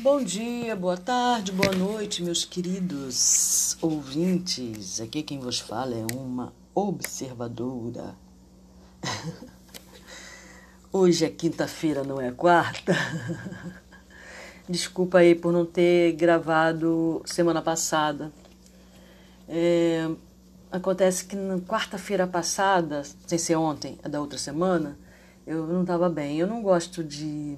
Bom dia, boa tarde, boa noite, meus queridos ouvintes. Aqui quem vos fala é uma observadora. Hoje é quinta-feira, não é quarta. Desculpa aí por não ter gravado semana passada. É, acontece que na quarta-feira passada, sem ser ontem, a da outra semana, eu não estava bem. Eu não gosto de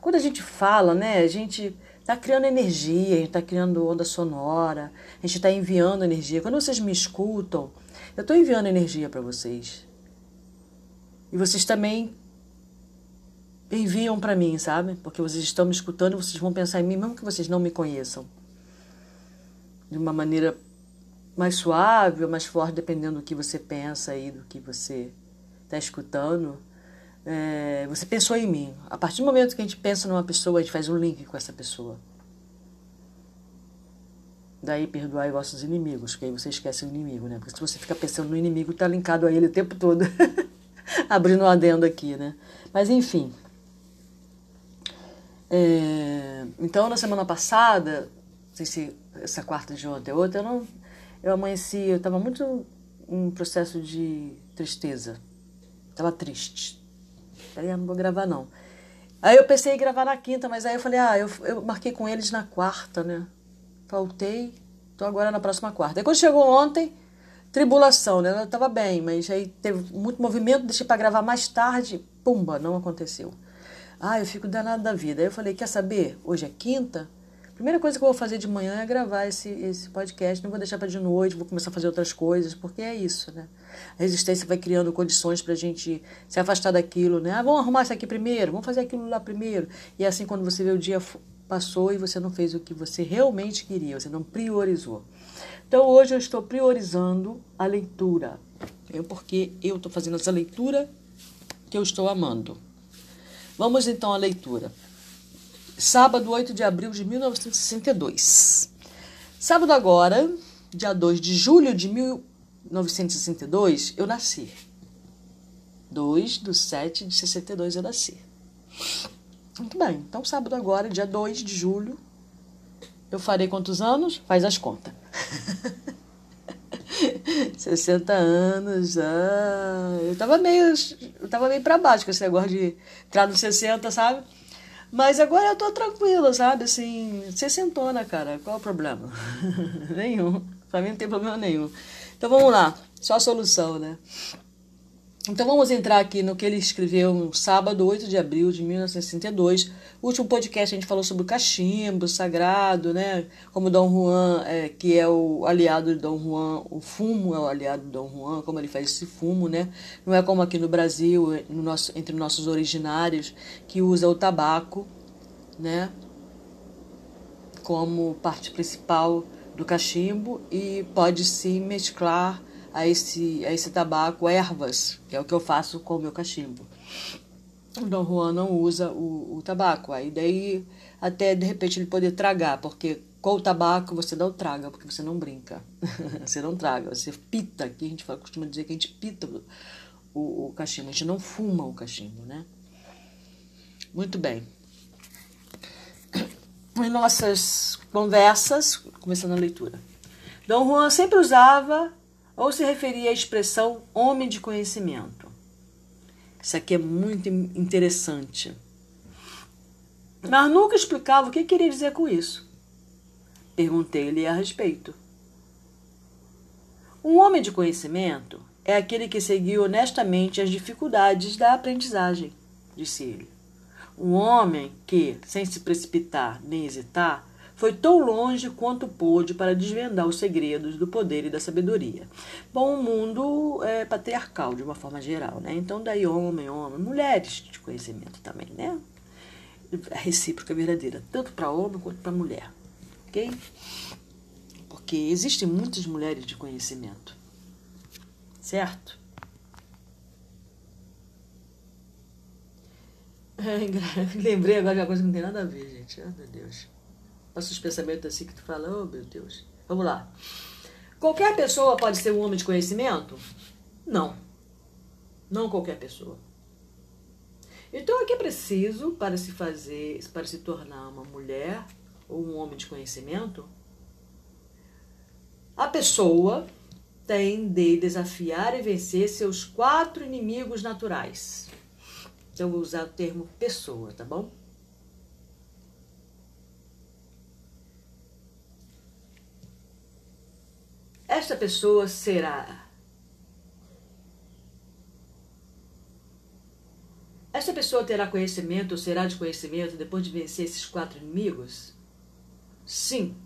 quando a gente fala, né, a gente está criando energia, a gente está criando onda sonora, a gente está enviando energia. Quando vocês me escutam, eu estou enviando energia para vocês. E vocês também enviam para mim, sabe? Porque vocês estão me escutando, vocês vão pensar em mim, mesmo que vocês não me conheçam. De uma maneira mais suave ou mais forte, dependendo do que você pensa aí, do que você está escutando é, você pensou em mim. A partir do momento que a gente pensa numa pessoa, a gente faz um link com essa pessoa. Daí perdoai vossos inimigos, porque aí você esquece o inimigo, né? Porque se você fica pensando no inimigo, tá linkado a ele o tempo todo. Abrindo um adendo aqui, né? Mas enfim. É, então, na semana passada, não sei se essa quarta de ontem é outra, eu não. Eu amanheci, eu estava muito em processo de tristeza. Estava triste, Falei, ah, não vou gravar não. Aí eu pensei em gravar na quinta, mas aí eu falei, ah, eu, eu marquei com eles na quarta, né? Faltei, tô agora na próxima quarta. Aí quando chegou ontem, tribulação, né? Eu tava bem, mas aí teve muito movimento, deixei para gravar mais tarde, pumba, não aconteceu. Ah, eu fico danado da vida. Aí eu falei, quer saber? Hoje é quinta, primeira coisa que eu vou fazer de manhã é gravar esse, esse podcast. Não vou deixar para de noite, vou começar a fazer outras coisas, porque é isso, né? A resistência vai criando condições para a gente se afastar daquilo, né? Ah, vamos arrumar isso aqui primeiro, vamos fazer aquilo lá primeiro. E é assim, quando você vê o dia passou e você não fez o que você realmente queria, você não priorizou. Então, hoje eu estou priorizando a leitura. É porque eu estou fazendo essa leitura que eu estou amando. Vamos então à leitura sábado 8 de abril de 1962. Sábado agora, dia 2 de julho de 1962, eu nasci. 2 do 7 de 62 eu nasci. Muito bem, então sábado agora, dia 2 de julho, eu farei quantos anos? Faz as contas. 60 anos, ah, eu tava meio, eu tava meio pra baixo com esse negócio de entrar nos 60, sabe? Mas agora eu tô tranquila, sabe? Assim, sessentona, cara. Qual o problema? nenhum. Pra mim não tem problema nenhum. Então vamos lá. Só a solução, né? Então vamos entrar aqui no que ele escreveu no sábado, 8 de abril de 1962. O último podcast a gente falou sobre o cachimbo sagrado, né? Como Dom Juan, é, que é o aliado de Dom Juan, o fumo é o aliado de Dom Juan, como ele faz esse fumo, né? Não é como aqui no Brasil, no nosso, entre nossos originários, que usa o tabaco, né? Como parte principal do cachimbo e pode se mesclar a esse, a esse tabaco ervas, que é o que eu faço com o meu cachimbo. O Dom Juan não usa o, o tabaco, aí daí até de repente ele poder tragar, porque com o tabaco você não traga, porque você não brinca. você não traga, você pita, aqui a gente fala, costuma dizer que a gente pita o, o cachimbo, a gente não fuma o cachimbo, né? Muito bem. Em nossas conversas, começando a leitura, Dom Juan sempre usava ou se referia à expressão homem de conhecimento. Isso aqui é muito interessante. Mas nunca explicava o que queria dizer com isso. Perguntei-lhe a respeito. Um homem de conhecimento é aquele que seguiu honestamente as dificuldades da aprendizagem, disse ele. Um homem que, sem se precipitar nem hesitar, foi tão longe quanto pôde para desvendar os segredos do poder e da sabedoria. Bom, o mundo é patriarcal de uma forma geral, né? Então, daí homem, homem, mulheres de conhecimento também, né? A recíproca verdadeira, tanto para homem quanto para mulher, ok? Porque existem muitas mulheres de conhecimento, certo? Lembrei agora de uma coisa que não tem nada a ver, gente. Oh, meu Deus. Passa os pensamentos assim que tu fala, oh meu Deus. Vamos lá. Qualquer pessoa pode ser um homem de conhecimento? Não. Não qualquer pessoa. Então, o que é preciso para se fazer, para se tornar uma mulher ou um homem de conhecimento? A pessoa tem de desafiar e vencer seus quatro inimigos naturais. Então, eu vou usar o termo pessoa, tá bom? Esta pessoa será. Esta pessoa terá conhecimento ou será de conhecimento depois de vencer esses quatro inimigos? Sim.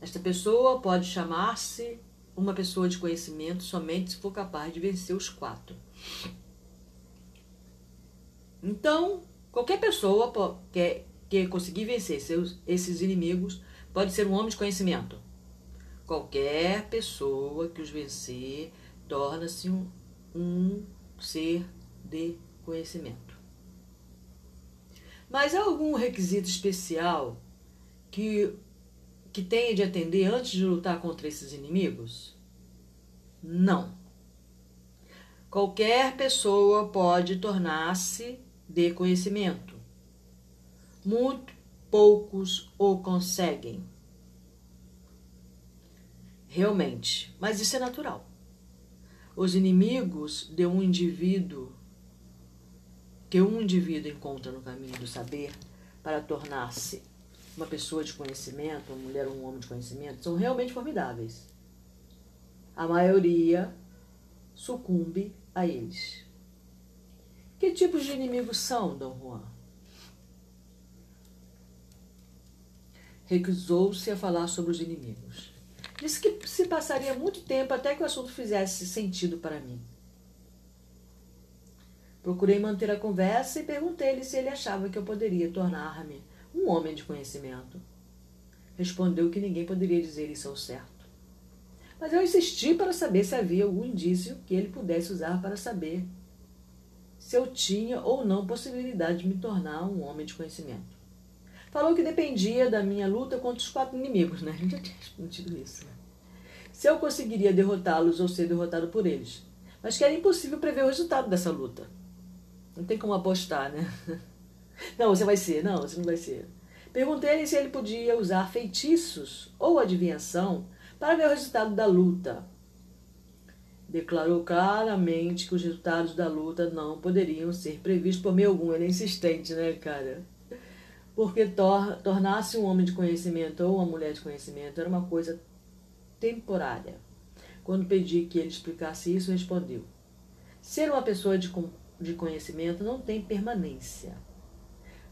Esta pessoa pode chamar-se uma pessoa de conhecimento somente se for capaz de vencer os quatro. Então, qualquer pessoa que, conseguir vencer seus, esses inimigos pode ser um homem de conhecimento. Qualquer pessoa que os vencer torna-se um, um ser de conhecimento. Mas há algum requisito especial que, que tenha de atender antes de lutar contra esses inimigos? Não. Qualquer pessoa pode tornar-se de conhecimento. Muito poucos o conseguem. Realmente, mas isso é natural. Os inimigos de um indivíduo que um indivíduo encontra no caminho do saber para tornar-se uma pessoa de conhecimento, uma mulher ou um homem de conhecimento, são realmente formidáveis. A maioria sucumbe a eles. Que tipos de inimigos são, Dom Juan? Recusou-se a falar sobre os inimigos. Disse que se passaria muito tempo até que o assunto fizesse sentido para mim. Procurei manter a conversa e perguntei-lhe se ele achava que eu poderia tornar-me um homem de conhecimento. Respondeu que ninguém poderia dizer isso ao certo. Mas eu insisti para saber se havia algum indício que ele pudesse usar para saber se eu tinha ou não possibilidade de me tornar um homem de conhecimento. Falou que dependia da minha luta contra os quatro inimigos, né? A gente já tinha respondido isso. Né? Se eu conseguiria derrotá-los ou ser derrotado por eles. Mas que era impossível prever o resultado dessa luta. Não tem como apostar, né? Não, você vai ser. Não, você não vai ser. Perguntei-lhe se ele podia usar feitiços ou adivinhação para ver o resultado da luta. Declarou claramente que os resultados da luta não poderiam ser previstos por meio algum. Ele é insistente, né, cara? Porque tor tornar-se um homem de conhecimento ou uma mulher de conhecimento era uma coisa temporária. Quando pedi que ele explicasse isso, respondeu: Ser uma pessoa de, de conhecimento não tem permanência.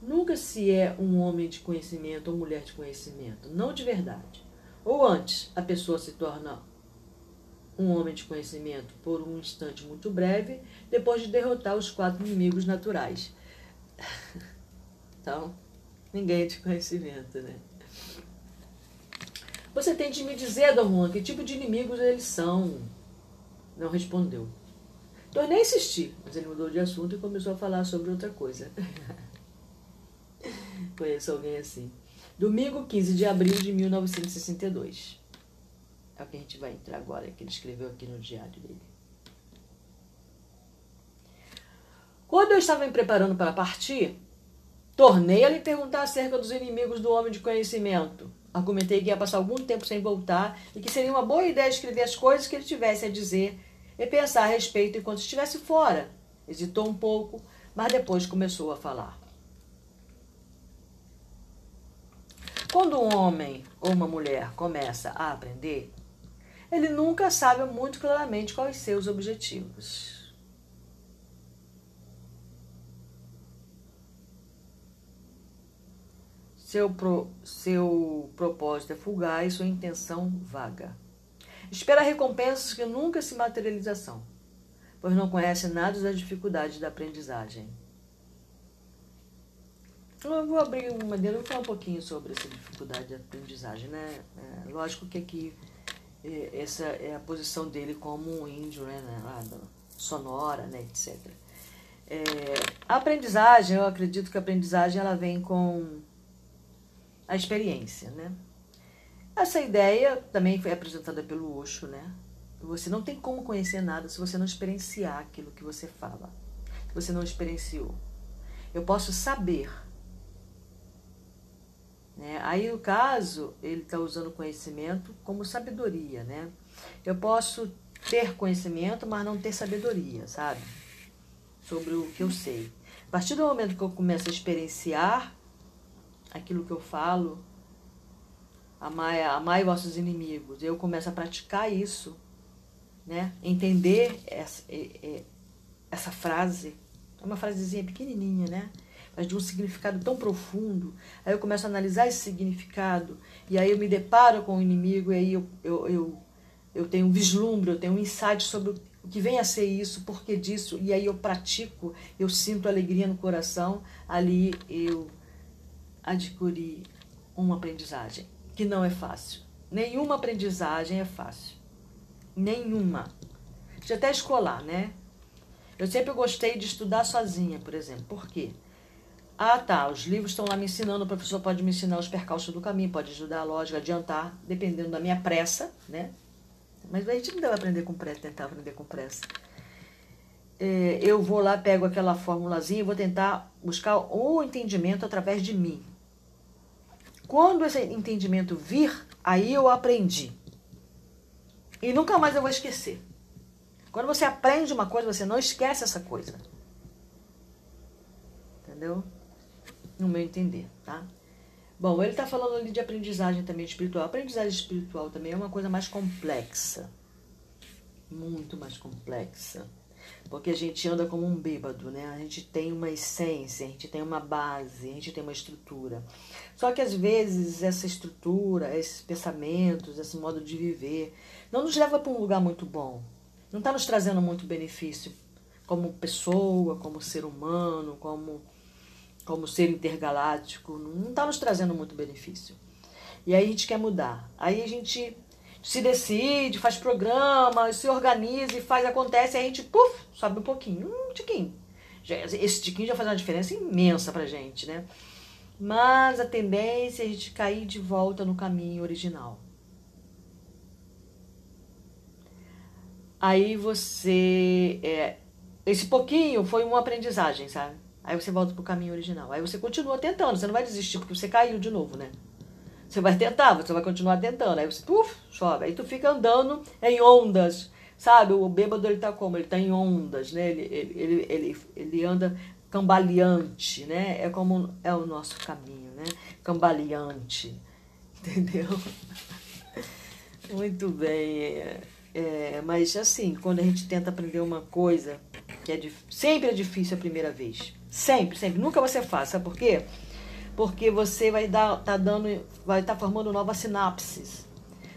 Nunca se é um homem de conhecimento ou mulher de conhecimento, não de verdade. Ou antes, a pessoa se torna um homem de conhecimento por um instante muito breve, depois de derrotar os quatro inimigos naturais. então, Ninguém de conhecimento, né? Você tem de me dizer, Dom Juan, que tipo de inimigos eles são? Não respondeu. Tornei a insistir, mas ele mudou de assunto e começou a falar sobre outra coisa. Conheço alguém assim. Domingo 15 de abril de 1962. É o que a gente vai entrar agora, que ele escreveu aqui no diário dele. Quando eu estava me preparando para partir, Tornei a lhe perguntar acerca dos inimigos do homem de conhecimento. Argumentei que ia passar algum tempo sem voltar e que seria uma boa ideia escrever as coisas que ele tivesse a dizer e pensar a respeito enquanto estivesse fora. Hesitou um pouco, mas depois começou a falar. Quando um homem ou uma mulher começa a aprender, ele nunca sabe muito claramente quais seus objetivos. Seu, pro, seu propósito é fugaz, sua intenção vaga. Espera recompensas que nunca se materializam, pois não conhece nada das dificuldades da aprendizagem. Eu vou abrir uma dele e falar um pouquinho sobre essa dificuldade de aprendizagem, né? É, lógico que aqui é, essa é a posição dele como um índio, né? Lá sonora, né? Etc. É, a aprendizagem, eu acredito que a aprendizagem ela vem com a experiência, né? Essa ideia também foi apresentada pelo Osho, né? Você não tem como conhecer nada se você não experienciar aquilo que você fala. Se você não experienciou. Eu posso saber. Né? Aí, no caso, ele está usando conhecimento como sabedoria, né? Eu posso ter conhecimento, mas não ter sabedoria, sabe? Sobre o que eu sei. A partir do momento que eu começo a experienciar aquilo que eu falo, amai, amai vossos inimigos, eu começo a praticar isso, né? Entender essa, essa frase, é uma frasezinha pequenininha, né? Mas de um significado tão profundo. Aí eu começo a analisar esse significado, e aí eu me deparo com o inimigo, e aí eu, eu, eu, eu tenho um vislumbre, eu tenho um insight sobre o que vem a ser isso, por que disso, e aí eu pratico, eu sinto alegria no coração, ali eu adquiri uma aprendizagem, que não é fácil. Nenhuma aprendizagem é fácil. Nenhuma. De até escolar, né? Eu sempre gostei de estudar sozinha, por exemplo. Por quê? Ah, tá, os livros estão lá me ensinando, o professor pode me ensinar os percalços do caminho, pode ajudar a lógica, adiantar, dependendo da minha pressa, né? Mas a gente não deve aprender com pressa, tentar aprender com pressa. É, eu vou lá, pego aquela formulazinha e vou tentar buscar o entendimento através de mim. Quando esse entendimento vir, aí eu aprendi. E nunca mais eu vou esquecer. Quando você aprende uma coisa, você não esquece essa coisa. Entendeu? No meu entender, tá? Bom, ele está falando ali de aprendizagem também espiritual. Aprendizagem espiritual também é uma coisa mais complexa. Muito mais complexa. Porque a gente anda como um bêbado, né? A gente tem uma essência, a gente tem uma base, a gente tem uma estrutura. Só que às vezes essa estrutura, esses pensamentos, esse modo de viver, não nos leva para um lugar muito bom. Não está nos trazendo muito benefício como pessoa, como ser humano, como como ser intergaláctico, não está nos trazendo muito benefício. E aí a gente quer mudar. Aí a gente se decide, faz programa, se organiza e faz, acontece, aí a gente, puf, sobe um pouquinho, um tiquinho. Esse tiquinho já faz uma diferença imensa pra gente, né? Mas a tendência é a gente cair de volta no caminho original. Aí você. É, esse pouquinho foi uma aprendizagem, sabe? Aí você volta pro caminho original. Aí você continua tentando, você não vai desistir porque você caiu de novo, né? Você vai tentar, você vai continuar tentando. Aí você, puf, sobe. Aí tu fica andando em ondas, sabe? O bêbado, ele tá como? Ele tá em ondas, né? Ele, ele, ele, ele, anda cambaleante, né? É como é o nosso caminho, né? Cambaleante, entendeu? Muito bem. É, mas assim, quando a gente tenta aprender uma coisa que é sempre é difícil a primeira vez. Sempre, sempre. Nunca ser fácil. Sabe por quê? Porque você vai dar, tá dando, vai estar tá formando novas sinapses.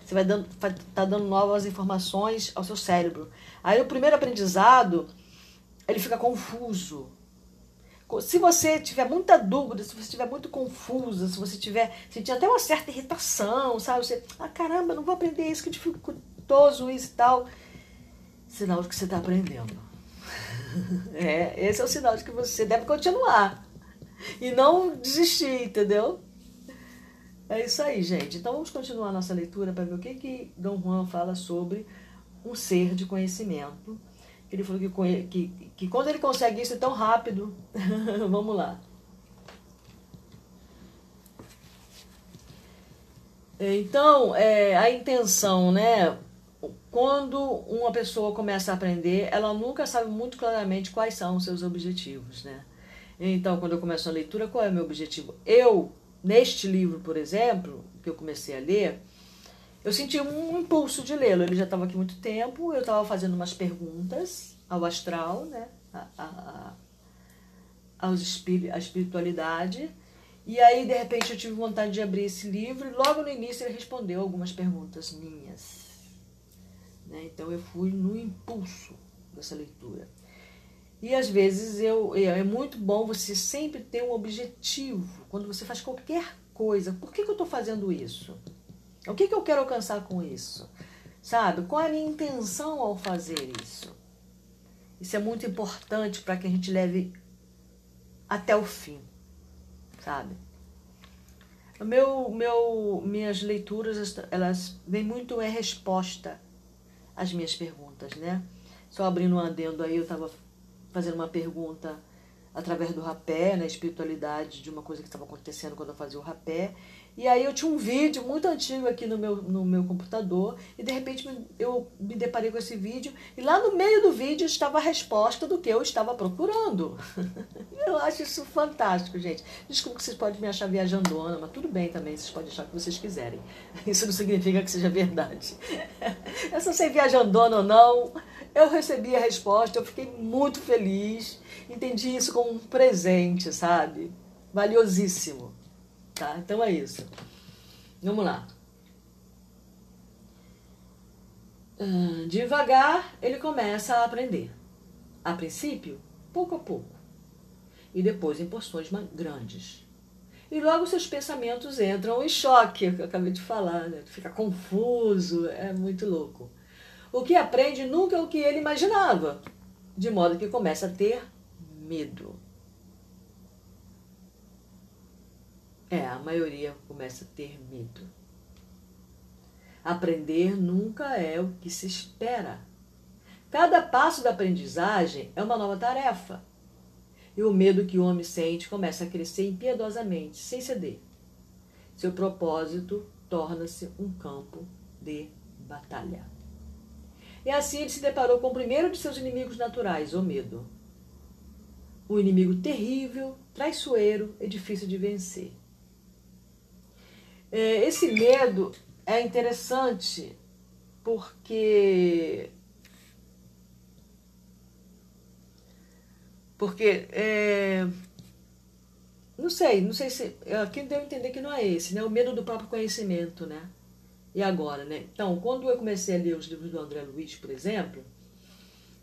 Você vai dando, vai tá dando novas informações ao seu cérebro. Aí o primeiro aprendizado, ele fica confuso. Se você tiver muita dúvida, se você estiver muito confusa, se você tiver sentindo até uma certa irritação, sabe? Você, ah, caramba, não vou aprender isso, que dificultoso isso e tal. Sinal de que você está aprendendo. É, esse é o sinal de que você deve continuar. E não desistir, entendeu? É isso aí, gente. Então vamos continuar nossa leitura para ver o que, que Dom Juan fala sobre um ser de conhecimento. Ele falou que, que, que quando ele consegue isso tão rápido, vamos lá. Então, é, a intenção, né? quando uma pessoa começa a aprender, ela nunca sabe muito claramente quais são os seus objetivos, né? Então, quando eu começo a leitura, qual é o meu objetivo? Eu, neste livro, por exemplo, que eu comecei a ler, eu senti um impulso de lê-lo. Ele já estava aqui muito tempo, eu estava fazendo umas perguntas ao astral, né? A, a, a, aos espí a espiritualidade. E aí, de repente, eu tive vontade de abrir esse livro e logo no início ele respondeu algumas perguntas minhas. Né? Então eu fui no impulso dessa leitura. E às vezes eu, é, é muito bom você sempre ter um objetivo quando você faz qualquer coisa. Por que, que eu estou fazendo isso? O que, que eu quero alcançar com isso? Sabe? Qual é a minha intenção ao fazer isso? Isso é muito importante para que a gente leve até o fim, sabe? Meu, meu, minhas leituras, elas vêm muito em resposta as minhas perguntas, né? Só abrindo um adendo aí, eu estava fazendo uma pergunta através do rapé, né, espiritualidade de uma coisa que estava acontecendo quando eu fazia o rapé. E aí eu tinha um vídeo muito antigo aqui no meu, no meu computador e de repente eu me deparei com esse vídeo e lá no meio do vídeo estava a resposta do que eu estava procurando. eu acho isso fantástico, gente. Desculpa que vocês podem me achar viajandona, mas tudo bem também, vocês podem achar o que vocês quiserem. Isso não significa que seja verdade. Eu só sei viajandona ou não, eu recebi a resposta, eu fiquei muito feliz, entendi isso como um presente, sabe? Valiosíssimo. Tá? Então é isso. Vamos lá. Uh, devagar ele começa a aprender. A princípio, pouco a pouco. E depois em porções grandes. E logo seus pensamentos entram em choque, que eu acabei de falar, né? Fica confuso, é muito louco. O que aprende nunca é o que ele imaginava, de modo que começa a ter medo. É, a maioria começa a ter medo. Aprender nunca é o que se espera. Cada passo da aprendizagem é uma nova tarefa. E o medo que o homem sente começa a crescer impiedosamente, sem ceder. Seu propósito torna-se um campo de batalha. E assim ele se deparou com o primeiro de seus inimigos naturais, o medo. Um inimigo terrível, traiçoeiro e difícil de vencer. É, esse medo é interessante porque porque é, não sei, não sei se aqui deu a entender que não é esse, né? O medo do próprio conhecimento, né? E agora, né? Então, quando eu comecei a ler os livros do André Luiz, por exemplo,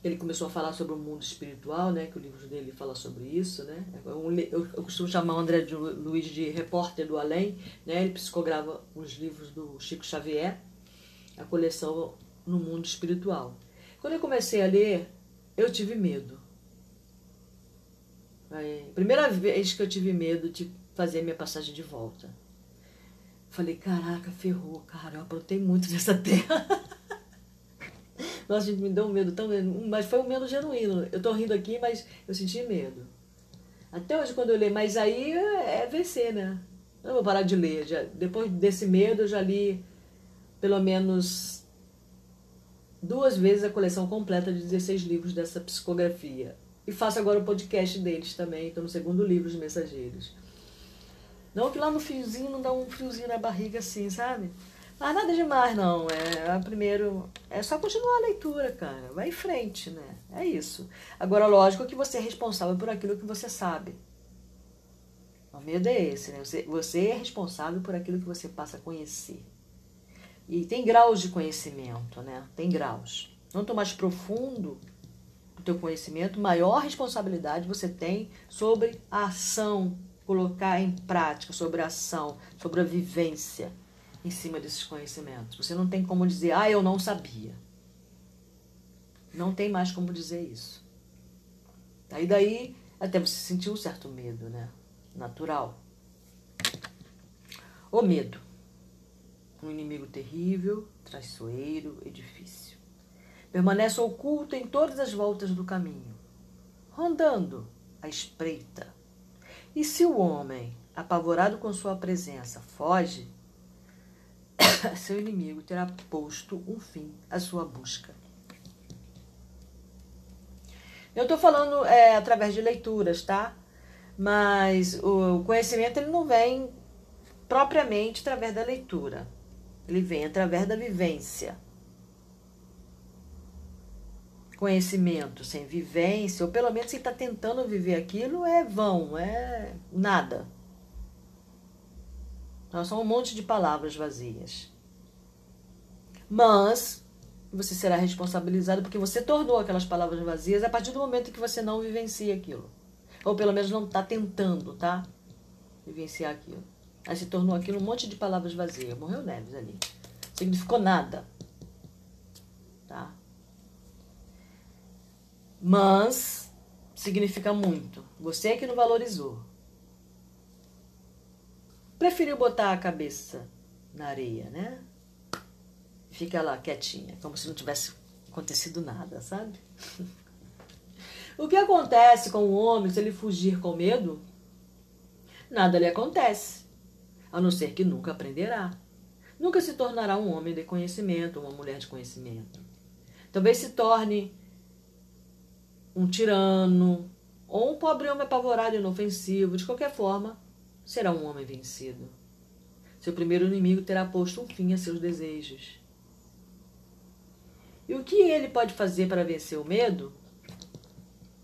ele começou a falar sobre o mundo espiritual, né? Que o livro dele fala sobre isso, né? Eu, eu costumo chamar o André de Luiz de repórter do além, né? Ele psicograva os livros do Chico Xavier, a coleção no mundo espiritual. Quando eu comecei a ler, eu tive medo. Aí, primeira vez que eu tive medo de fazer minha passagem de volta. Falei, caraca, ferrou, cara, eu aprontei muito nessa terra. Nossa, gente, me deu um medo tão. Mas foi um medo genuíno. Eu tô rindo aqui, mas eu senti medo. Até hoje, quando eu leio, mas aí é vencer, né? Eu não vou parar de ler. Já, depois desse medo, eu já li pelo menos duas vezes a coleção completa de 16 livros dessa psicografia. E faço agora o podcast deles também, estou no segundo livro, Os Mensageiros. Não que lá no fiozinho não dá um friozinho na barriga assim, sabe? Mas nada demais, não. É, primeiro, é só continuar a leitura, cara. Vai em frente, né? É isso. Agora, lógico que você é responsável por aquilo que você sabe. O medo é esse, né? Você, você é responsável por aquilo que você passa a conhecer. E tem graus de conhecimento, né? Tem graus. Quanto mais profundo o teu conhecimento, maior responsabilidade você tem sobre a ação, colocar em prática, sobre a ação, sobre a vivência em cima desses conhecimentos. Você não tem como dizer, ah, eu não sabia. Não tem mais como dizer isso. Aí daí até você sentiu um certo medo, né? Natural. O medo. Um inimigo terrível, traiçoeiro e difícil. Permanece oculto em todas as voltas do caminho, rondando à espreita. E se o homem, apavorado com sua presença, foge, seu inimigo terá posto um fim à sua busca. Eu estou falando é, através de leituras, tá? Mas o conhecimento ele não vem propriamente através da leitura. Ele vem através da vivência. Conhecimento sem vivência, ou pelo menos se está tentando viver aquilo, é vão, é nada. Então, são um monte de palavras vazias. Mas você será responsabilizado porque você tornou aquelas palavras vazias a partir do momento que você não vivencia aquilo. Ou pelo menos não está tentando, tá? Vivenciar aquilo. Aí se tornou aquilo um monte de palavras vazias. Morreu Neves ali. Significou nada. Tá? Mas significa muito. Você é que não valorizou. Preferiu botar a cabeça na areia, né? fica lá quietinha, como se não tivesse acontecido nada, sabe? o que acontece com o homem se ele fugir com medo? Nada lhe acontece, a não ser que nunca aprenderá. Nunca se tornará um homem de conhecimento, uma mulher de conhecimento. Talvez se torne um tirano ou um pobre homem apavorado e inofensivo. De qualquer forma, será um homem vencido. Seu primeiro inimigo terá posto um fim a seus desejos. E o que ele pode fazer para vencer o medo?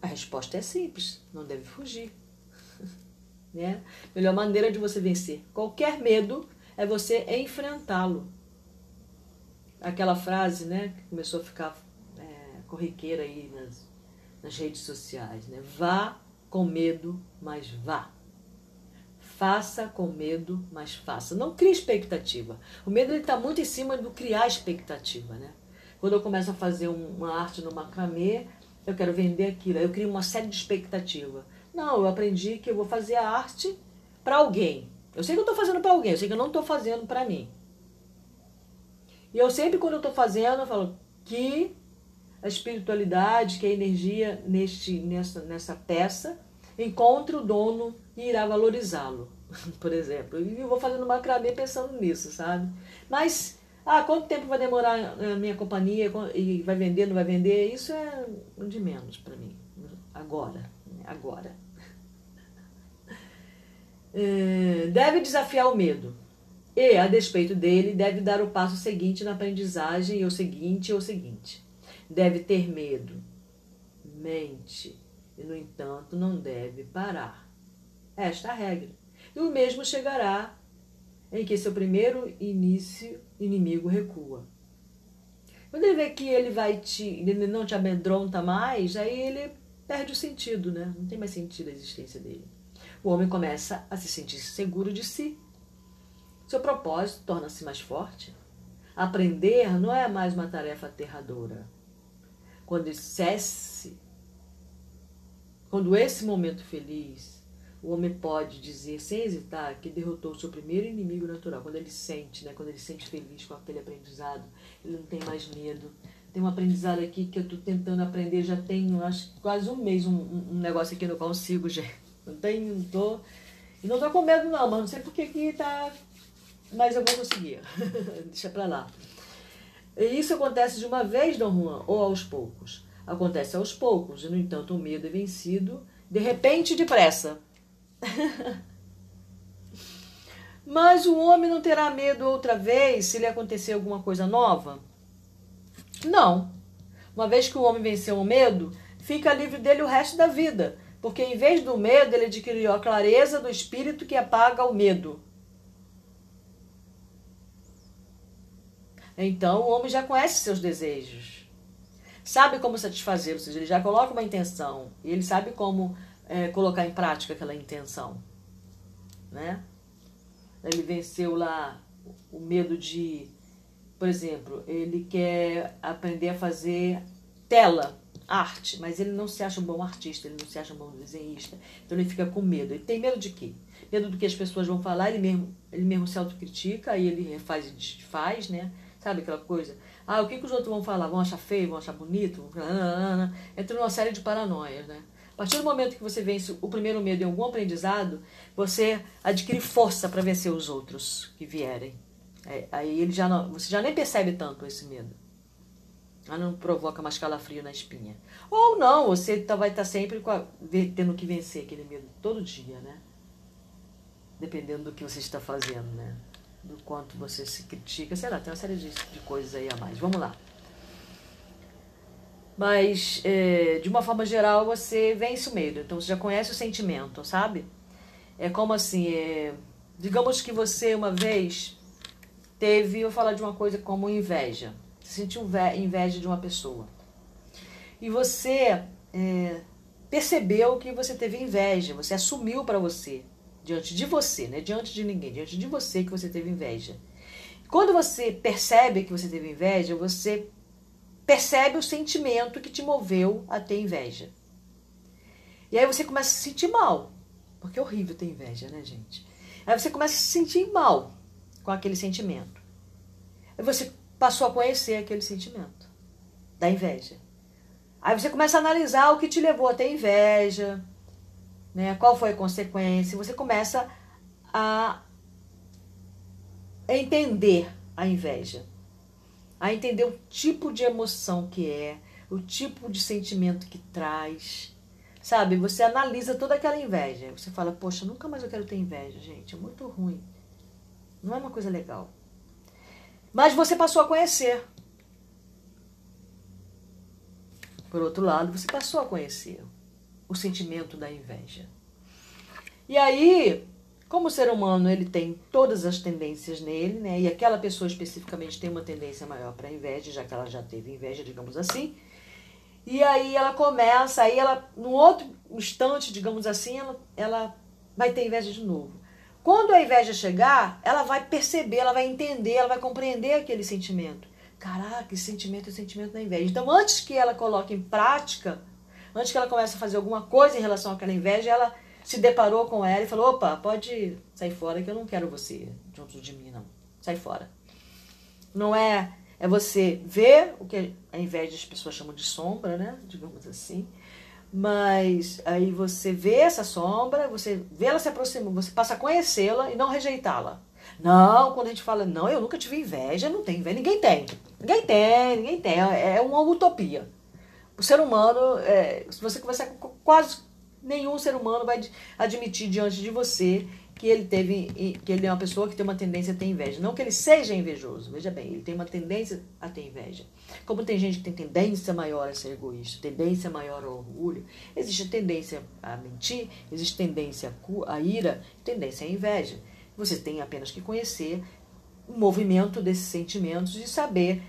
A resposta é simples: não deve fugir. né? Melhor maneira de você vencer qualquer medo é você enfrentá-lo. Aquela frase né, que começou a ficar é, corriqueira aí nas, nas redes sociais: né? vá com medo, mas vá. Faça com medo, mas faça. Não crie expectativa. O medo está muito em cima do criar expectativa. Né? Quando eu começo a fazer uma arte no macramê, eu quero vender aquilo. Eu crio uma série de expectativa. Não, eu aprendi que eu vou fazer a arte para alguém. Eu sei que eu estou fazendo para alguém, eu sei que eu não estou fazendo para mim. E eu sempre, quando eu estou fazendo, eu falo que a espiritualidade, que a energia neste, nessa, nessa peça encontre o dono e irá valorizá-lo, por exemplo. E eu vou fazendo macramê pensando nisso, sabe? Mas ah, quanto tempo vai demorar a minha companhia e vai vender, não vai vender? Isso é de menos para mim. Agora, né? agora. É, deve desafiar o medo. E, a despeito dele, deve dar o passo seguinte na aprendizagem, e o seguinte, e o seguinte. Deve ter medo. Mente. E, no entanto, não deve parar. Esta é a regra. E o mesmo chegará em que seu primeiro início inimigo recua. Quando ele vê que ele vai te, ele não te amedronta mais, aí ele perde o sentido, né? Não tem mais sentido a existência dele. O homem começa a se sentir seguro de si. Seu propósito torna-se mais forte. Aprender não é mais uma tarefa aterradora. Quando cesse, quando esse momento feliz o homem pode dizer sem hesitar que derrotou o seu primeiro inimigo natural, quando ele sente, né, quando ele se sente feliz com aquele aprendizado, ele não tem mais medo. Tem um aprendizado aqui que eu estou tentando aprender, já tem acho, quase um mês, um, um negócio aqui que não consigo, gente. Não tenho, não tô. E não tô com medo não, mas não sei porque que tá. Mas eu vou conseguir. Deixa pra lá. E isso acontece de uma vez, Dom Juan, ou aos poucos? Acontece aos poucos, e no entanto o medo é vencido de repente e depressa Mas o homem não terá medo outra vez se lhe acontecer alguma coisa nova? Não. Uma vez que o homem venceu o medo, fica livre dele o resto da vida, porque em vez do medo, ele adquiriu a clareza do espírito que apaga o medo. Então o homem já conhece seus desejos, sabe como satisfazer, ou seja, ele já coloca uma intenção e ele sabe como é, colocar em prática aquela intenção, né? Ele venceu lá o medo de, por exemplo, ele quer aprender a fazer tela, arte, mas ele não se acha um bom artista, ele não se acha um bom desenhista, então ele fica com medo. Ele tem medo de quê? Medo do que as pessoas vão falar, ele mesmo, ele mesmo se autocritica, aí ele faz e desfaz, né? Sabe aquela coisa? Ah, o que, que os outros vão falar? Vão achar feio, vão achar bonito? Entra numa série de paranoias, né? A partir do momento que você vence o primeiro medo em algum aprendizado, você adquire força para vencer os outros que vierem. É, aí ele já não, você já nem percebe tanto esse medo. Já não provoca mais calafrio na espinha. Ou não, você tá, vai estar tá sempre a, tendo que vencer aquele medo todo dia, né? Dependendo do que você está fazendo, né? Do quanto você se critica, sei lá, tem uma série de, de coisas aí a mais. Vamos lá. Mas, é, de uma forma geral, você vence o medo. Então, você já conhece o sentimento, sabe? É como assim, é, digamos que você uma vez teve, eu vou falar de uma coisa como inveja. Você sentiu inveja de uma pessoa. E você é, percebeu que você teve inveja, você assumiu para você, diante de você, né? diante de ninguém, diante de você que você teve inveja. Quando você percebe que você teve inveja, você percebe o sentimento que te moveu a ter inveja. E aí você começa a se sentir mal. Porque é horrível ter inveja, né, gente? Aí você começa a se sentir mal com aquele sentimento. Aí você passou a conhecer aquele sentimento. da inveja. Aí você começa a analisar o que te levou a ter inveja, né? Qual foi a consequência? Você começa a entender a inveja, a entender o tipo de emoção que é, o tipo de sentimento que traz. Sabe, você analisa toda aquela inveja. Você fala, poxa, nunca mais eu quero ter inveja, gente. É muito ruim. Não é uma coisa legal. Mas você passou a conhecer. Por outro lado, você passou a conhecer o sentimento da inveja. E aí, como o ser humano ele tem todas as tendências nele, né? E aquela pessoa especificamente tem uma tendência maior para inveja, já que ela já teve inveja, digamos assim. E aí ela começa, aí ela, no outro instante, digamos assim, ela, ela vai ter inveja de novo. Quando a inveja chegar, ela vai perceber, ela vai entender, ela vai compreender aquele sentimento. Caraca, esse sentimento é o sentimento da inveja. Então, antes que ela coloque em prática, antes que ela comece a fazer alguma coisa em relação àquela inveja, ela se deparou com ela e falou: opa, pode sair fora que eu não quero você junto de mim, não. Sai fora. Não é. É você ver o que a inveja as pessoas chamam de sombra, né? Digamos assim. Mas aí você vê essa sombra, você vê ela se aproximando, você passa a conhecê-la e não rejeitá-la. Não, quando a gente fala, não, eu nunca tive inveja, não tem inveja. Ninguém tem. Ninguém tem, ninguém tem. É uma utopia. O ser humano, é, se você conversar com quase nenhum ser humano vai admitir diante de você que ele teve que ele é uma pessoa que tem uma tendência a ter inveja. Não que ele seja invejoso, veja bem, ele tem uma tendência a ter inveja. Como tem gente que tem tendência maior a ser egoísta, tendência maior ao orgulho, existe tendência a mentir, existe tendência a ira, tendência à inveja. Você tem apenas que conhecer o movimento desses sentimentos e saber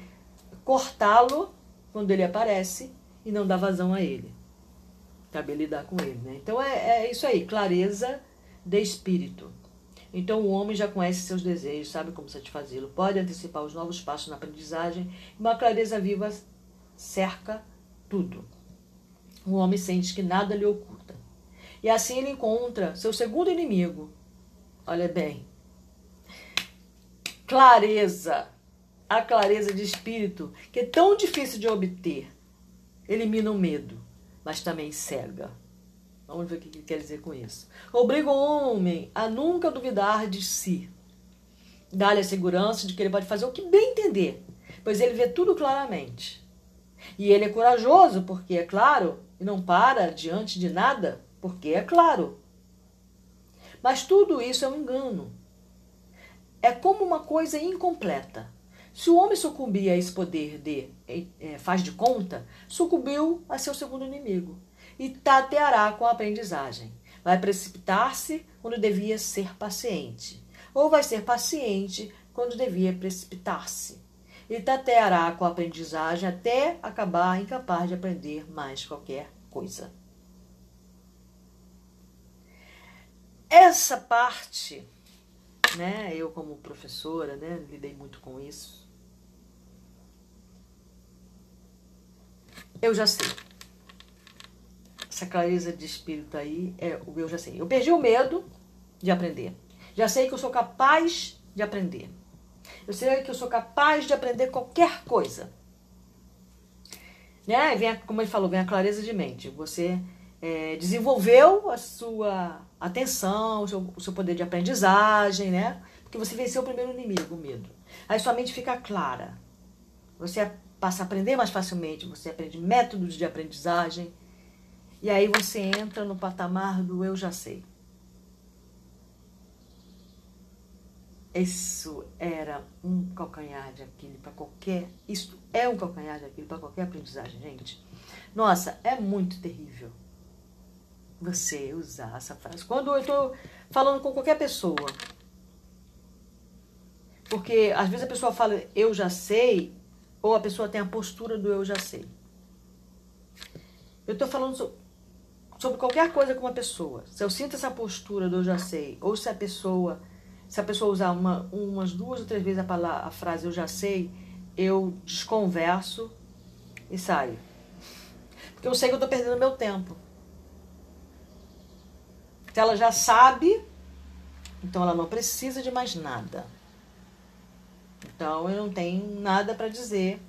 cortá-lo quando ele aparece e não dar vazão a ele. Cabe lidar com ele, né? Então é, é isso aí, clareza de espírito. Então o homem já conhece seus desejos, sabe como satisfazê-lo, pode antecipar os novos passos na aprendizagem. Uma clareza viva cerca tudo. O homem sente que nada lhe oculta. E assim ele encontra seu segundo inimigo. Olha bem. Clareza. A clareza de espírito, que é tão difícil de obter, elimina o medo, mas também cega. Vamos ver o que ele quer dizer com isso. Obriga o homem a nunca duvidar de si. Dá-lhe a segurança de que ele pode fazer o que bem entender, pois ele vê tudo claramente. E ele é corajoso porque é claro e não para diante de nada porque é claro. Mas tudo isso é um engano. É como uma coisa incompleta. Se o homem sucumbir a esse poder de é, faz de conta, sucumbiu a seu segundo inimigo e tateará com a aprendizagem. Vai precipitar-se quando devia ser paciente, ou vai ser paciente quando devia precipitar-se. E tateará com a aprendizagem até acabar incapaz de aprender mais qualquer coisa. Essa parte, né, eu como professora, né, lidei muito com isso. Eu já sei essa clareza de espírito aí, é, eu já sei. Eu perdi o medo de aprender. Já sei que eu sou capaz de aprender. Eu sei que eu sou capaz de aprender qualquer coisa. Né? Vem, como ele falou, vem a clareza de mente. Você é, desenvolveu a sua atenção, o seu, o seu poder de aprendizagem, né? Porque você venceu o primeiro inimigo, o medo. Aí sua mente fica clara. Você passa a aprender mais facilmente, você aprende métodos de aprendizagem e aí você entra no patamar do eu já sei. Isso era um calcanhar de Aquiles para qualquer. Isso é um calcanhar de Aquiles para qualquer aprendizagem, gente. Nossa, é muito terrível você usar essa frase. Quando eu estou falando com qualquer pessoa. Porque às vezes a pessoa fala eu já sei, ou a pessoa tem a postura do eu já sei. Eu estou falando sobre qualquer coisa com uma pessoa, se eu sinto essa postura do eu já sei, ou se a pessoa, se a pessoa usar uma, umas duas ou três vezes a, palavra, a frase eu já sei, eu desconverso e saio. Porque eu sei que eu estou perdendo meu tempo. Se ela já sabe, então ela não precisa de mais nada. Então eu não tenho nada para dizer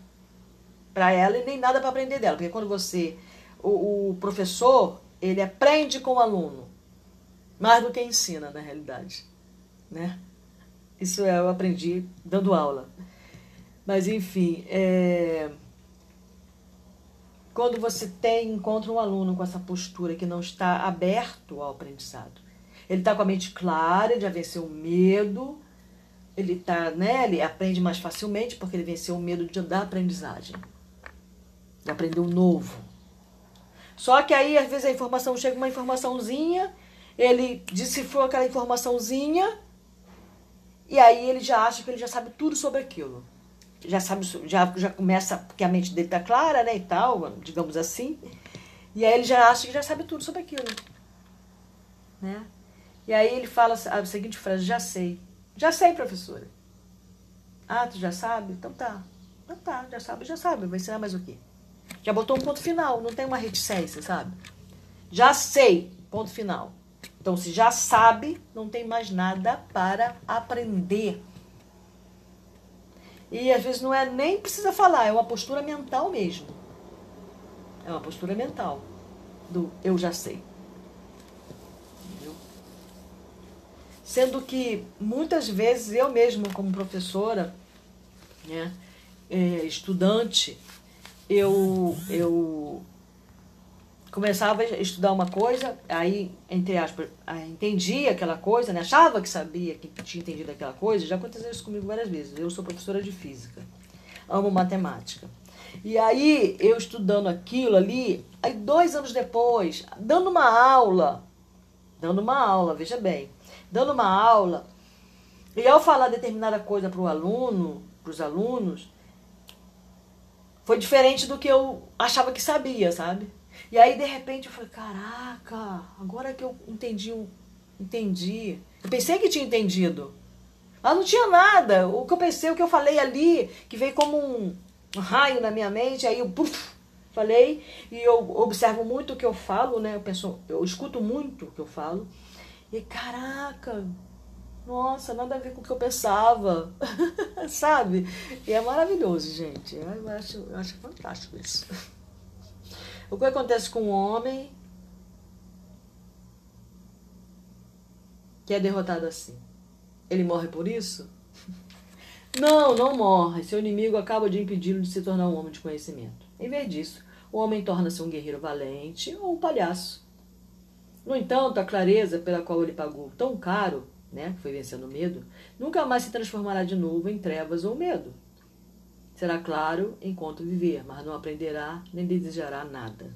para ela e nem nada para aprender dela. Porque quando você. O, o, professor, ele aprende com o aluno. Mais do que ensina, na realidade. Né? Isso eu aprendi dando aula. Mas, enfim. É... Quando você tem, encontra um aluno com essa postura que não está aberto ao aprendizado, ele está com a mente clara, ele já venceu o medo, ele tá, né, aprende mais facilmente porque ele venceu o medo de, da aprendizagem. De aprender o novo. Só que aí, às vezes, a informação chega uma informaçãozinha, ele decifrou aquela informaçãozinha, e aí ele já acha que ele já sabe tudo sobre aquilo já sabe, já, já começa, porque a mente dele tá clara, né, e tal, digamos assim. E aí ele já acha que já sabe tudo sobre aquilo. Né? E aí ele fala a seguinte frase, já sei. Já sei, professora. Ah, tu já sabe? Então tá. Então tá, já sabe, já sabe. Vai ensinar mais o quê? Já botou um ponto final, não tem uma reticência, sabe? Já sei, ponto final. Então, se já sabe, não tem mais nada para aprender. E às vezes não é nem precisa falar, é uma postura mental mesmo. É uma postura mental do eu já sei. Sendo que muitas vezes eu mesmo, como professora, né, é, estudante, eu, eu começava a estudar uma coisa, aí, entre aspas, entendia aquela coisa, né? achava que sabia que tinha entendido aquela coisa, já aconteceu isso comigo várias vezes. Eu sou professora de física, amo matemática. E aí, eu estudando aquilo ali, aí dois anos depois, dando uma aula, dando uma aula, veja bem, dando uma aula, e ao falar determinada coisa para o aluno, para os alunos, foi diferente do que eu achava que sabia, sabe? E aí, de repente, eu falei, caraca, agora que eu entendi, entendi. Eu pensei que tinha entendido. Mas não tinha nada. O que eu pensei, o que eu falei ali, que veio como um raio na minha mente, aí eu puf, falei, e eu observo muito o que eu falo, né? Eu penso, eu escuto muito o que eu falo. E caraca, nossa, nada a ver com o que eu pensava. Sabe? E é maravilhoso, gente. Eu acho, eu acho fantástico isso. O que acontece com o homem que é derrotado assim? Ele morre por isso? Não, não morre. Seu inimigo acaba de impedi-lo de se tornar um homem de conhecimento. Em vez disso, o homem torna-se um guerreiro valente ou um palhaço. No entanto, a clareza pela qual ele pagou tão caro, né, foi vencendo o medo, nunca mais se transformará de novo em trevas ou medo. Será claro enquanto viver, mas não aprenderá nem desejará nada.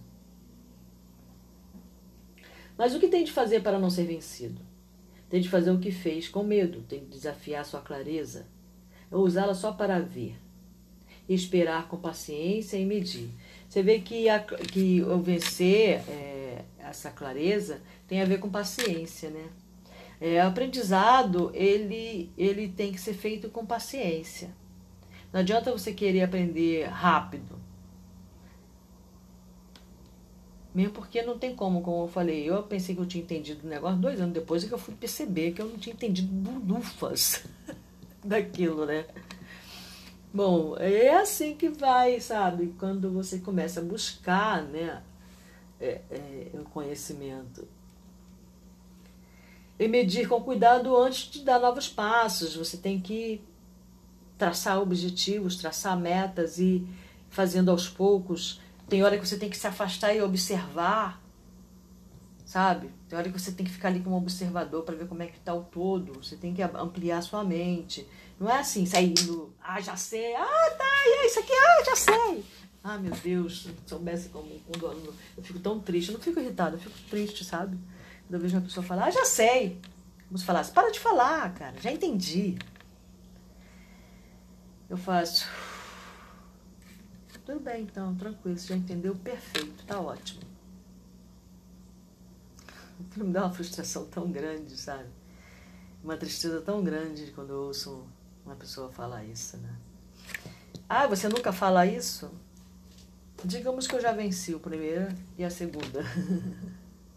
Mas o que tem de fazer para não ser vencido? Tem de fazer o que fez com medo, tem de desafiar sua clareza, ou usá-la só para ver, esperar com paciência e medir. Você vê que, a, que o vencer é, essa clareza tem a ver com paciência, né? É, o aprendizado ele, ele tem que ser feito com paciência. Não adianta você querer aprender rápido. Mesmo porque não tem como, como eu falei. Eu pensei que eu tinha entendido o negócio dois anos depois é que eu fui perceber que eu não tinha entendido budufas daquilo, né? Bom, é assim que vai, sabe? Quando você começa a buscar, né? É, é, o conhecimento. E medir com cuidado antes de dar novos passos. Você tem que traçar objetivos, traçar metas e fazendo aos poucos. Tem hora que você tem que se afastar e observar, sabe? Tem hora que você tem que ficar ali como observador para ver como é que está o todo. Você tem que ampliar sua mente. Não é assim, saindo, ah, já sei, ah, tá, e é isso aqui, ah, já sei. Ah, meu Deus, se soubesse como quando aluno, eu fico tão triste, eu não fico irritada, eu fico triste, sabe? Quando eu vejo uma pessoa falar, ah, já sei. Como se falasse, para de falar, cara, já entendi eu faço. Tudo bem, então, tranquilo, você já entendeu? Perfeito, tá ótimo. Aquilo me dá uma frustração tão grande, sabe? Uma tristeza tão grande quando eu ouço uma pessoa falar isso, né? Ah, você nunca fala isso? Digamos que eu já venci o primeiro e a segunda.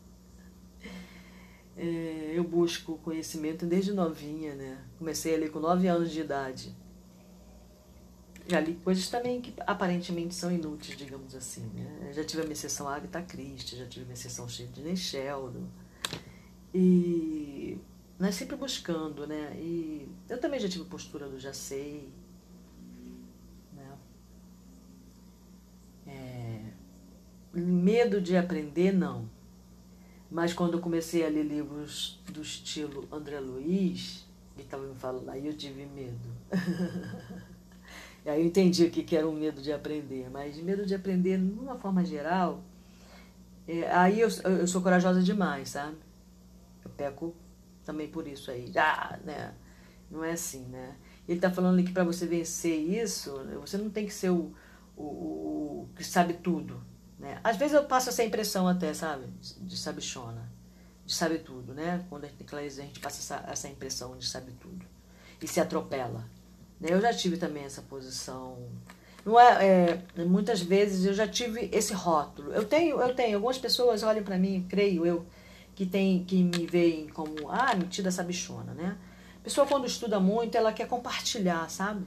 é, eu busco conhecimento desde novinha, né? Comecei ali com nove anos de idade já li coisas também que aparentemente são inúteis, digamos assim. Né? Já tive a minha sessão Agatha Christie, já tive a minha sessão Sidney Sheldon. E né, sempre buscando, né? E eu também já tive postura do já sei. Né? É, medo de aprender, não. Mas quando eu comecei a ler livros do estilo André Luiz, que estava me falando, aí eu tive medo. e aí eu entendi o que era um medo de aprender. Mas medo de aprender, de uma forma geral, é, aí eu, eu sou corajosa demais, sabe? Eu peco também por isso aí. Ah, né? Não é assim, né? Ele está falando que para você vencer isso, você não tem que ser o, o, o, que sabe tudo. Né? Às vezes eu passo essa impressão até, sabe? De sabichona. De sabe tudo, né? Quando a gente tem clareza, a gente passa essa, essa impressão de sabe tudo. E se atropela. Né? Eu já tive também essa posição. Não é, é, muitas vezes eu já tive esse rótulo. Eu tenho, eu tenho. Algumas pessoas olham para mim, creio eu, que tem que me veem como, ah, metida sabichona, né? A pessoa quando estuda muito, ela quer compartilhar, sabe?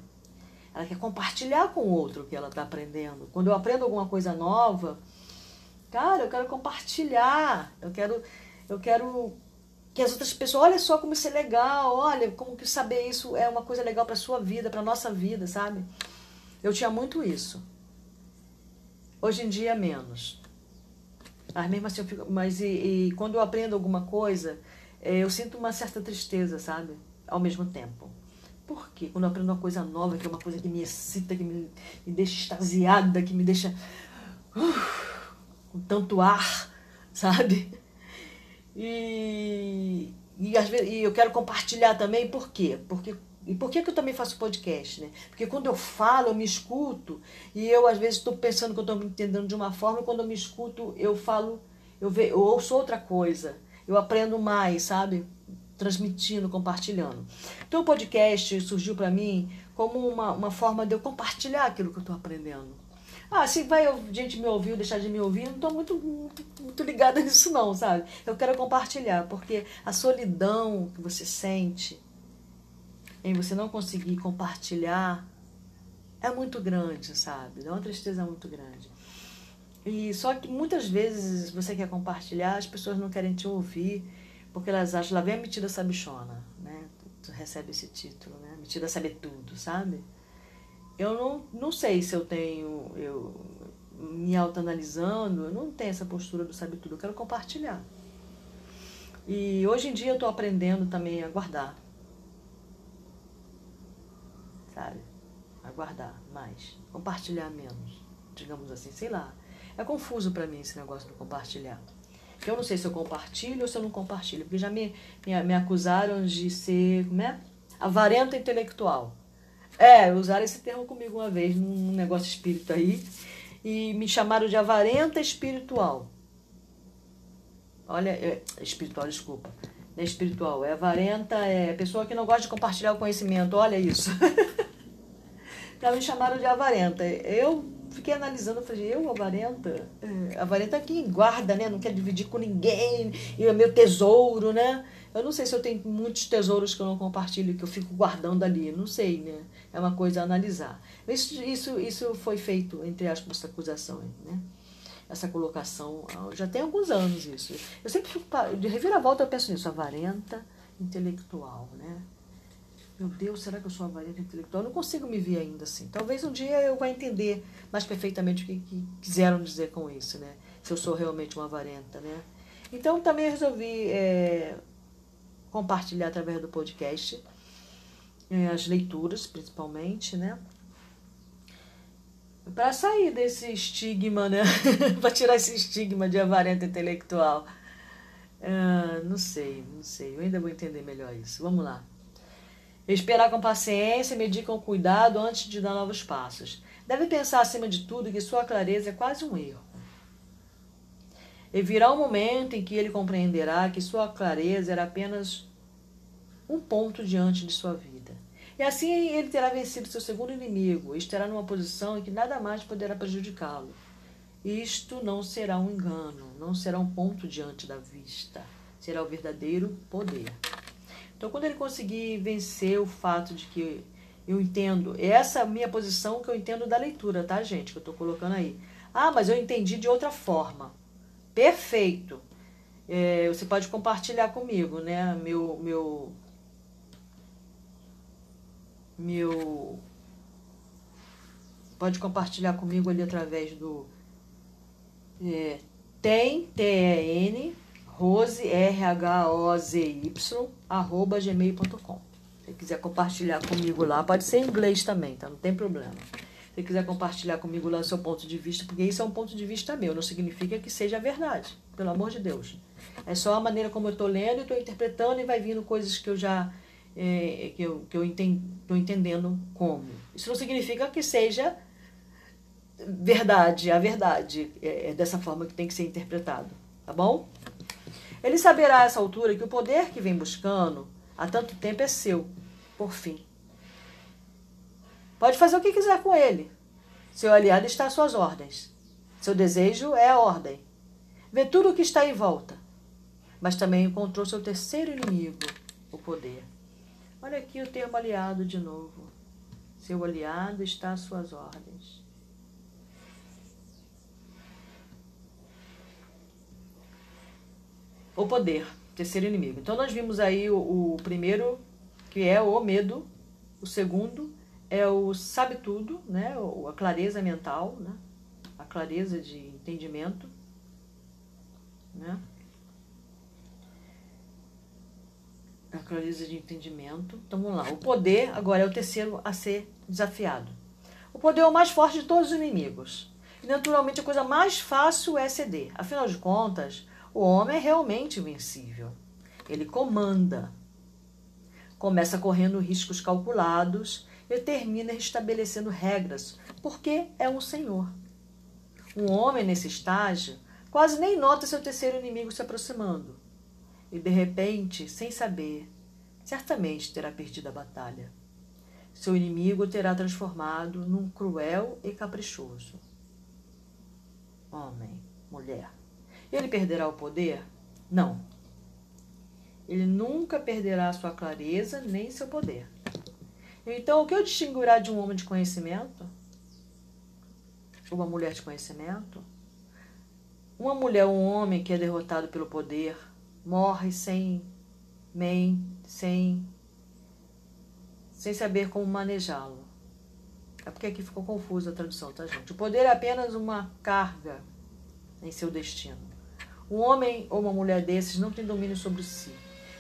Ela quer compartilhar com o outro o que ela está aprendendo. Quando eu aprendo alguma coisa nova, cara, eu quero compartilhar. Eu quero, eu quero que as outras pessoas, olha só como isso é legal, olha como que saber isso é uma coisa legal para sua vida, para nossa vida, sabe? Eu tinha muito isso. Hoje em dia menos. Mas mesmo assim eu fico. Mas e, e quando eu aprendo alguma coisa, é, eu sinto uma certa tristeza, sabe? Ao mesmo tempo. Por quê? Quando eu aprendo uma coisa nova, que é uma coisa que me excita, que me, me deixa extasiada, que me deixa. Uh, com tanto ar, sabe? E, e, às vezes, e eu quero compartilhar também, por quê? Porque e por que, que eu também faço podcast? Né? Porque quando eu falo, eu me escuto, e eu às vezes estou pensando que eu estou me entendendo de uma forma, e quando eu me escuto, eu falo, eu, ve, eu ouço outra coisa, eu aprendo mais, sabe? Transmitindo, compartilhando. Então o podcast surgiu para mim como uma, uma forma de eu compartilhar aquilo que eu estou aprendendo. Ah, se vai gente me ouvir ou deixar de me ouvir, não estou muito, muito, muito ligada nisso não, sabe? Eu quero compartilhar, porque a solidão que você sente, em você não conseguir compartilhar é muito grande, sabe? É uma tristeza muito grande. E só que muitas vezes você quer compartilhar, as pessoas não querem te ouvir, porque elas acham, lá vem a metida sabichona, né? Tu, tu recebe esse título, né? Metida sabe tudo, sabe? Eu não, não sei se eu tenho, eu me autoanalisando, eu não tenho essa postura do sabe tudo, eu quero compartilhar. E hoje em dia eu estou aprendendo também a guardar sabe? Aguardar mais, compartilhar menos, digamos assim, sei lá. É confuso para mim esse negócio do compartilhar. Eu não sei se eu compartilho ou se eu não compartilho, porque já me, me, me acusaram de ser, como é? Avarenta intelectual. É, usaram esse termo comigo uma vez num negócio espírita aí, e me chamaram de avarenta espiritual. Olha, é, espiritual, desculpa. Não é espiritual, é avarenta, é pessoa que não gosta de compartilhar o conhecimento. Olha isso. Já me chamaram de avarenta. Eu fiquei analisando, falei, eu avarenta? É, avarenta é quem guarda, né? Não quer dividir com ninguém, e é meu tesouro, né? Eu não sei se eu tenho muitos tesouros que eu não compartilho, que eu fico guardando ali, não sei, né? É uma coisa a analisar. Isso, isso, isso foi feito, entre aspas, essa acusação, né? Essa colocação, já tem alguns anos isso. Eu sempre fico, de reviravolta eu penso nisso, avarenta intelectual, né? Meu Deus, será que eu sou uma variante intelectual? Eu não consigo me ver ainda assim. Talvez um dia eu vá entender mais perfeitamente o que, que quiseram dizer com isso, né? Se eu sou realmente uma varenta, né? Então também resolvi é, compartilhar através do podcast é, as leituras, principalmente, né? Para sair desse estigma, né? para tirar esse estigma de avarenta intelectual. Ah, não sei, não sei. Eu ainda vou entender melhor isso. Vamos lá. Esperar com paciência e medir com cuidado antes de dar novos passos. Deve pensar, acima de tudo, que sua clareza é quase um erro. E virá um momento em que ele compreenderá que sua clareza era apenas um ponto diante de sua vida. E assim ele terá vencido seu segundo inimigo e estará numa posição em que nada mais poderá prejudicá-lo. Isto não será um engano, não será um ponto diante da vista, será o verdadeiro poder. Então, quando ele conseguir vencer o fato de que Eu entendo. Essa é minha posição que eu entendo da leitura, tá, gente? Que eu estou colocando aí. Ah, mas eu entendi de outra forma. Perfeito. É, você pode compartilhar comigo, né? Meu, meu, meu. Pode compartilhar comigo ali através do. É, tem, T-E-N, Rose, R-H-O-Z-Y, arroba gmail.com. Se quiser compartilhar comigo lá, pode ser em inglês também, tá? Não tem problema. Se quiser compartilhar comigo lá o seu ponto de vista, porque isso é um ponto de vista meu, não significa que seja verdade, pelo amor de Deus. É só a maneira como eu estou lendo e estou interpretando e vai vindo coisas que eu já é, que eu, que eu estou entendendo como. Isso não significa que seja verdade, a verdade. É, é dessa forma que tem que ser interpretado, tá bom? Ele saberá a essa altura que o poder que vem buscando há tanto tempo é seu, por fim. Pode fazer o que quiser com ele. Seu aliado está às suas ordens. Seu desejo é a ordem. Vê tudo o que está em volta. Mas também encontrou seu terceiro inimigo, o poder. Olha aqui o termo aliado de novo. Seu aliado está às suas ordens. O poder, terceiro inimigo. Então nós vimos aí o, o primeiro, que é o medo, o segundo é o sabe tudo, né? a clareza mental, né? a clareza de entendimento. Né? A clareza de entendimento. Então vamos lá. O poder agora é o terceiro a ser desafiado. O poder é o mais forte de todos os inimigos. E naturalmente a coisa mais fácil é ceder. Afinal de contas, o homem é realmente invencível. Ele comanda. Começa correndo riscos calculados e termina estabelecendo regras, porque é um senhor. Um homem nesse estágio quase nem nota seu terceiro inimigo se aproximando. E de repente, sem saber, certamente terá perdido a batalha. Seu inimigo terá transformado num cruel e caprichoso. Homem, mulher. Ele perderá o poder? Não. Ele nunca perderá sua clareza nem seu poder. Então, o que eu distinguirá de um homem de conhecimento? Uma mulher de conhecimento? Uma mulher, um homem que é derrotado pelo poder, morre sem, sem, sem saber como manejá-lo. É porque aqui ficou confusa a tradução, tá, gente? O poder é apenas uma carga em seu destino. Um homem ou uma mulher desses não tem domínio sobre si.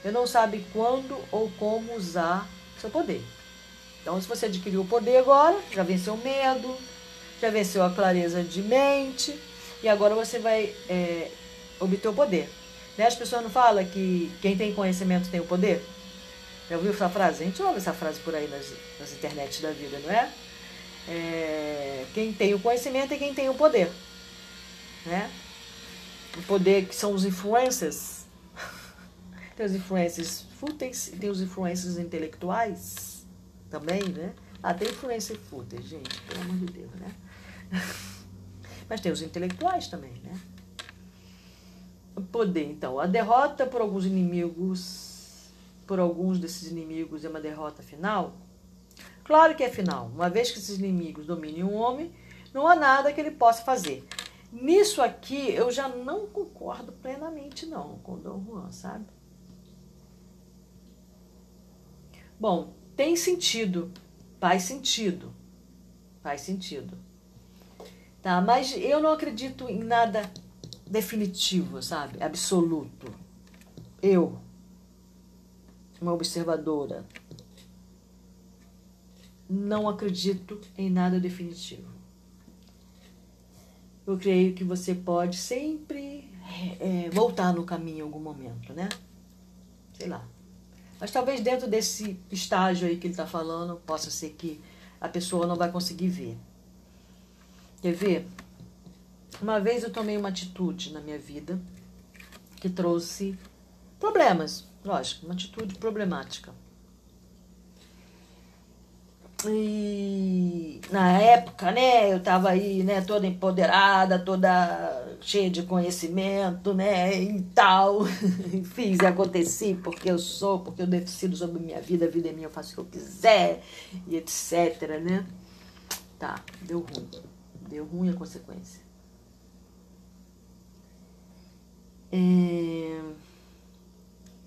Ele não sabe quando ou como usar seu poder. Então, se você adquiriu o poder agora, já venceu o medo, já venceu a clareza de mente, e agora você vai é, obter o poder. Né? As pessoas não falam que quem tem conhecimento tem o poder? Já ouviu essa frase? A gente ouve essa frase por aí nas, nas internets da vida, não é? é? Quem tem o conhecimento é quem tem o poder. Né? O poder que são os influencers. tem os influencers fúteis tem os influencers intelectuais também, né? Ah, tem influencer fúteis, gente, pelo amor de Deus, né? Mas tem os intelectuais também, né? O poder, então, a derrota por alguns inimigos, por alguns desses inimigos é uma derrota final? Claro que é final. Uma vez que esses inimigos dominem um homem, não há nada que ele possa fazer. Nisso aqui, eu já não concordo plenamente, não, com o Dom Juan, sabe? Bom, tem sentido, faz sentido, faz sentido. Tá, mas eu não acredito em nada definitivo, sabe? Absoluto. Eu, uma observadora, não acredito em nada definitivo eu creio que você pode sempre é, voltar no caminho em algum momento, né? Sei lá. Mas talvez dentro desse estágio aí que ele está falando, possa ser que a pessoa não vai conseguir ver. Quer ver? Uma vez eu tomei uma atitude na minha vida que trouxe problemas, lógico, uma atitude problemática. E na época, né, eu tava aí, né, toda empoderada, toda cheia de conhecimento, né, e tal. Fiz e aconteci porque eu sou, porque eu decido sobre minha vida, a vida é minha, eu faço o que eu quiser, e etc, né. Tá, deu ruim. Deu ruim a consequência. É...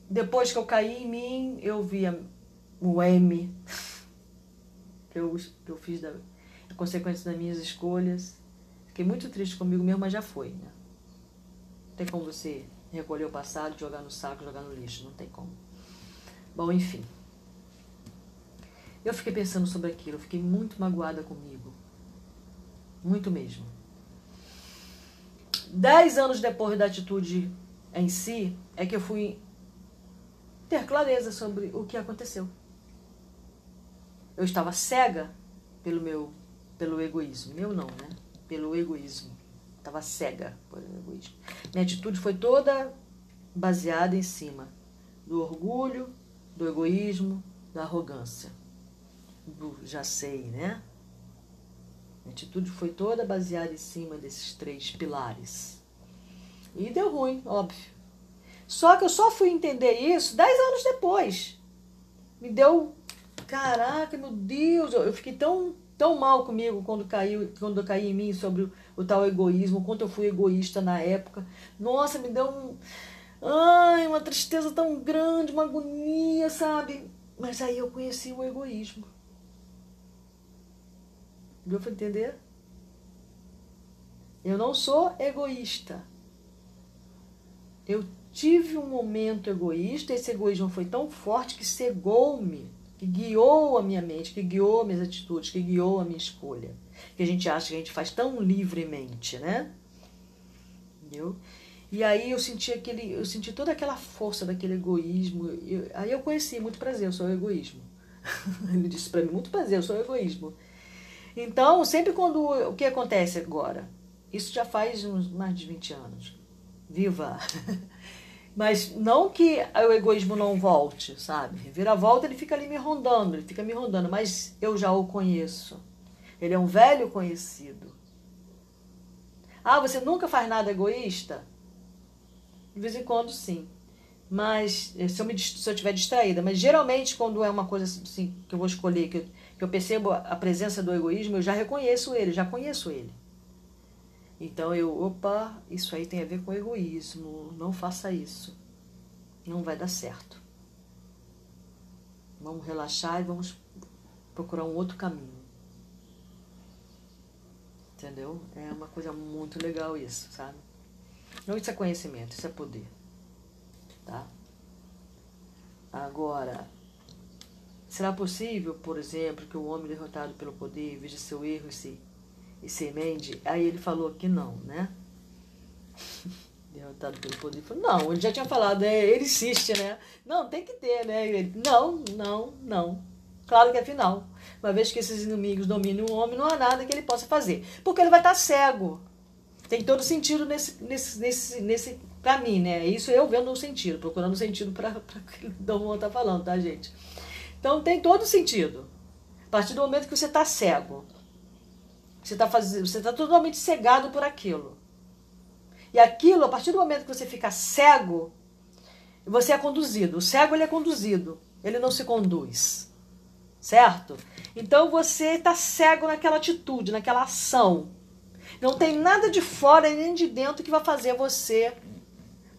Depois que eu caí em mim, eu vi o M que eu, que eu fiz da a consequência das minhas escolhas. Fiquei muito triste comigo mesmo, mas já foi, né? Não tem como você recolher o passado, jogar no saco, jogar no lixo, não tem como. Bom, enfim. Eu fiquei pensando sobre aquilo, fiquei muito magoada comigo. Muito mesmo. Dez anos depois da atitude em si, é que eu fui ter clareza sobre o que aconteceu. Eu estava cega pelo meu pelo egoísmo. Meu não, né? Pelo egoísmo. Estava cega pelo egoísmo. Minha atitude foi toda baseada em cima do orgulho, do egoísmo, da arrogância. Do já sei, né? Minha atitude foi toda baseada em cima desses três pilares. E deu ruim, óbvio. Só que eu só fui entender isso dez anos depois. Me deu caraca, meu Deus, eu fiquei tão, tão mal comigo quando caiu, quando caí em mim sobre o, o tal egoísmo, quanto eu fui egoísta na época. Nossa, me deu um, ai, uma tristeza tão grande, uma agonia, sabe? Mas aí eu conheci o egoísmo. Deu para entender? Eu não sou egoísta. Eu tive um momento egoísta, esse egoísmo foi tão forte que cegou-me que guiou a minha mente, que guiou minhas atitudes, que guiou a minha escolha. Que a gente acha que a gente faz tão livremente, né? Entendeu? E aí eu senti aquele, eu senti toda aquela força daquele egoísmo. Eu, aí eu conheci muito prazer, eu sou o egoísmo. Ele disse para mim muito prazer, eu sou o egoísmo. Então, sempre quando o que acontece agora? Isso já faz uns mais de 20 anos. Viva! Mas não que o egoísmo não volte, sabe? Vira volta, ele fica ali me rondando, ele fica me rondando, mas eu já o conheço. Ele é um velho conhecido. Ah, você nunca faz nada egoísta? De vez em quando, sim. Mas eh, se eu, me, se eu estiver distraída, mas geralmente quando é uma coisa assim que eu vou escolher, que eu, que eu percebo a presença do egoísmo, eu já reconheço ele, já conheço ele. Então eu, opa, isso aí tem a ver com egoísmo, não faça isso. Não vai dar certo. Vamos relaxar e vamos procurar um outro caminho. Entendeu? É uma coisa muito legal isso, sabe? Não isso é conhecimento, isso é poder. Tá? Agora, será possível, por exemplo, que o homem derrotado pelo poder veja seu erro e se e semente. Aí ele falou que não, né? Derrotado pelo poder. Falou, não, ele já tinha falado, né? ele insiste, né? Não, tem que ter, né? Ele, não, não, não. Claro que é final. Uma vez que esses inimigos dominem o homem, não há nada que ele possa fazer. Porque ele vai estar cego. Tem todo sentido nesse, nesse, nesse, nesse para mim, né? Isso eu vendo o sentido, procurando sentido para o que o Dom está falando, tá, gente? Então tem todo sentido. A partir do momento que você está cego, você está fazendo, você está totalmente cegado por aquilo. E aquilo, a partir do momento que você fica cego, você é conduzido. O cego ele é conduzido, ele não se conduz. Certo? Então você está cego naquela atitude, naquela ação. Não tem nada de fora nem de dentro que vai fazer você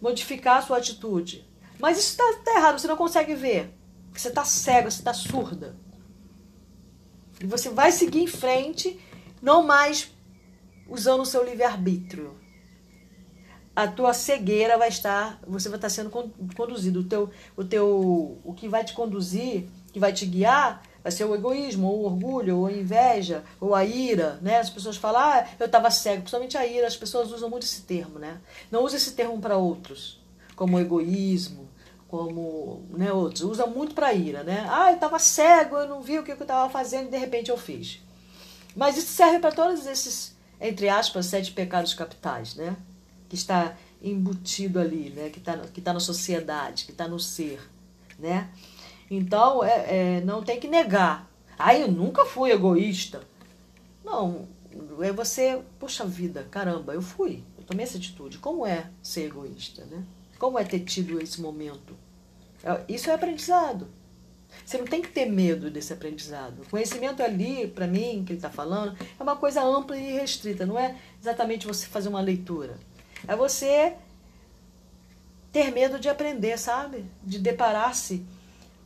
modificar a sua atitude. Mas isso está tá errado, você não consegue ver. Você está cego, você está surda. E você vai seguir em frente não mais usando o seu livre-arbítrio. A tua cegueira vai estar, você vai estar sendo conduzido. O teu, o teu, o que vai te conduzir, que vai te guiar, vai ser o egoísmo, ou o orgulho, ou a inveja, ou a ira, né? As pessoas falam, ah, eu estava cego, principalmente a ira, as pessoas usam muito esse termo, né? Não usa esse termo para outros, como egoísmo, como né, outros. Usa muito para ira, né? Ah, eu estava cego, eu não vi o que eu estava fazendo e de repente eu fiz. Mas isso serve para todos esses, entre aspas, sete pecados capitais, né? Que está embutido ali, né? Que está que tá na sociedade, que está no ser, né? Então, é, é, não tem que negar. Ah, eu nunca fui egoísta. Não, é você, poxa vida, caramba, eu fui, eu tomei essa atitude. Como é ser egoísta, né? Como é ter tido esse momento? É, isso é aprendizado. Você não tem que ter medo desse aprendizado. O conhecimento ali, para mim, que ele está falando, é uma coisa ampla e restrita. Não é exatamente você fazer uma leitura. É você ter medo de aprender, sabe? De deparar-se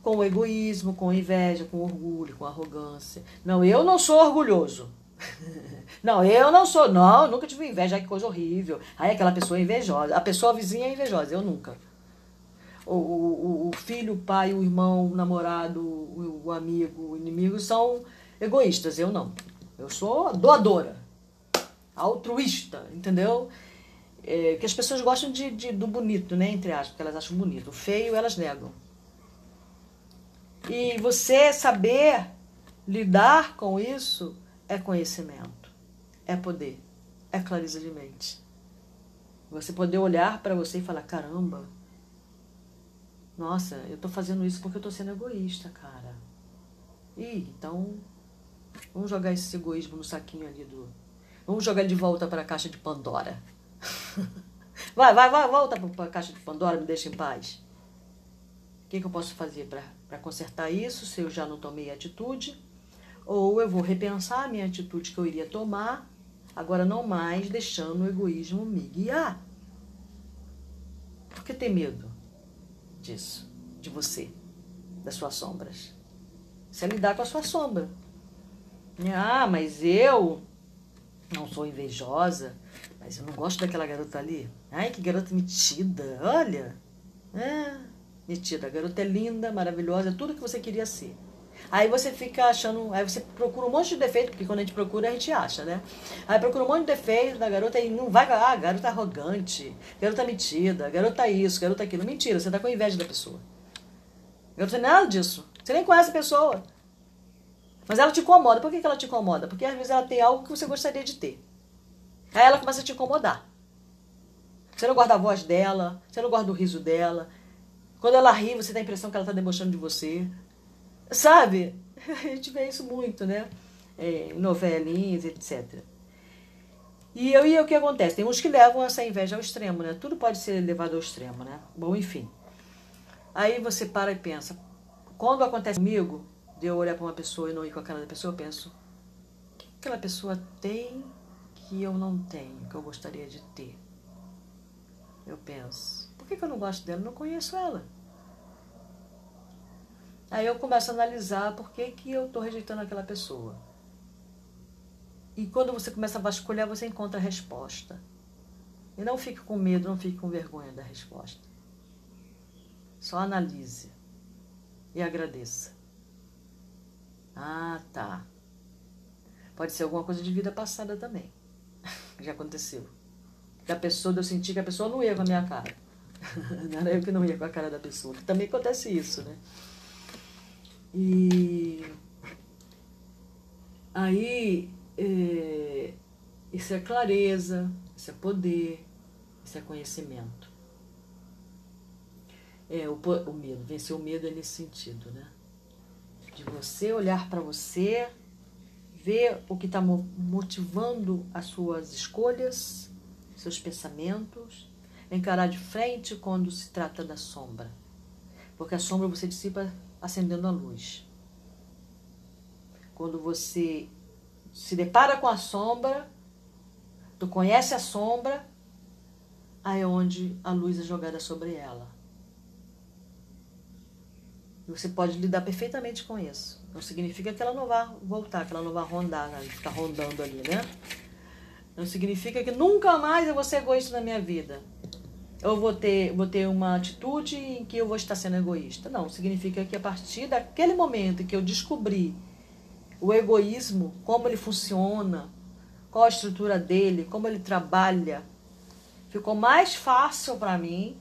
com o egoísmo, com inveja, com orgulho, com arrogância. Não, eu não sou orgulhoso. Não, eu não sou. Não, nunca tive inveja. Ai, que coisa horrível. Aí aquela pessoa é invejosa. A pessoa vizinha é invejosa. Eu nunca. O, o, o filho, o pai, o irmão, o namorado, o, o amigo, o inimigo são egoístas. Eu não. Eu sou doadora. Altruísta, entendeu? É, que as pessoas gostam de, de, do bonito, né? Entre aspas, porque elas acham bonito. O feio elas negam. E você saber lidar com isso é conhecimento, é poder, é clareza de mente. Você poder olhar para você e falar: caramba, nossa, eu estou fazendo isso porque eu estou sendo egoísta, cara. Ih, então vamos jogar esse egoísmo no saquinho ali do. Vamos jogar ele de volta para a caixa de Pandora. vai, vai, vai, volta para a caixa de Pandora, me deixa em paz. O que, que eu posso fazer para consertar isso se eu já não tomei atitude? Ou eu vou repensar a minha atitude que eu iria tomar, agora não mais deixando o egoísmo me guiar. Por que ter medo disso, de você, das suas sombras? Você é lidar com a sua sombra. Ah, mas eu não sou invejosa, mas eu não gosto daquela garota ali. Ai, que garota metida, olha. É, metida. A garota é linda, maravilhosa, é tudo que você queria ser. Aí você fica achando, aí você procura um monte de defeito, porque quando a gente procura, a gente acha, né? Aí procura um monte de defeito da garota e não vai, ah, garota arrogante, garota metida, garota isso, garota aquilo. Mentira, você tá com inveja da pessoa. Garota nada disso. Você nem conhece a pessoa. Mas ela te incomoda. Por que, que ela te incomoda? Porque às vezes ela tem algo que você gostaria de ter. Aí ela começa a te incomodar. Você não guarda a voz dela, você não guarda o riso dela. Quando ela ri, você tem a impressão que ela está debochando de você. Sabe? A gente vê isso muito, né? É, novelinhas, etc. E, eu, e o que acontece? Tem uns que levam essa inveja ao extremo, né? Tudo pode ser levado ao extremo, né? Bom, enfim. Aí você para e pensa. Quando acontece comigo, de eu olhar para uma pessoa e não ir com a cara da pessoa, eu penso: o que aquela pessoa tem que eu não tenho, que eu gostaria de ter? Eu penso: por que, que eu não gosto dela? Eu não conheço ela. Aí eu começo a analisar por que, que eu estou rejeitando aquela pessoa. E quando você começa a vasculhar, você encontra a resposta. E não fique com medo, não fique com vergonha da resposta. Só analise e agradeça. Ah, tá. Pode ser alguma coisa de vida passada também. Já aconteceu. Da pessoa, eu senti que a pessoa não ia com a minha cara. Não era eu que não ia com a cara da pessoa. Também acontece isso, né? E aí, é, isso é clareza, isso é poder, isso é conhecimento. É, o, o medo, vencer o medo é nesse sentido, né? De você olhar para você, ver o que está motivando as suas escolhas, seus pensamentos, encarar de frente quando se trata da sombra. Porque a sombra você dissipa acendendo a luz. Quando você se depara com a sombra, tu conhece a sombra, aí é onde a luz é jogada sobre ela. E você pode lidar perfeitamente com isso. Não significa que ela não vá voltar, que ela não vá rondar, né? ficar rondando ali, né? Não significa que nunca mais eu vou ser egoísta na minha vida eu vou ter, vou ter uma atitude em que eu vou estar sendo egoísta. Não, significa que a partir daquele momento que eu descobri o egoísmo, como ele funciona, qual a estrutura dele, como ele trabalha, ficou mais fácil para mim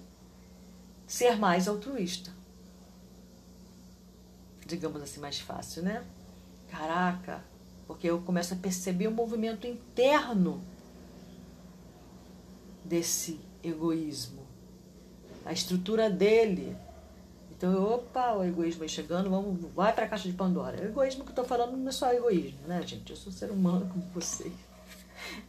ser mais altruísta. Digamos assim, mais fácil, né? Caraca, porque eu começo a perceber o movimento interno desse egoísmo. A estrutura dele Então, opa, o egoísmo aí chegando, vamos, vai para a caixa de Pandora. O egoísmo que eu estou falando não é só egoísmo, né, gente? Eu sou ser humano como vocês.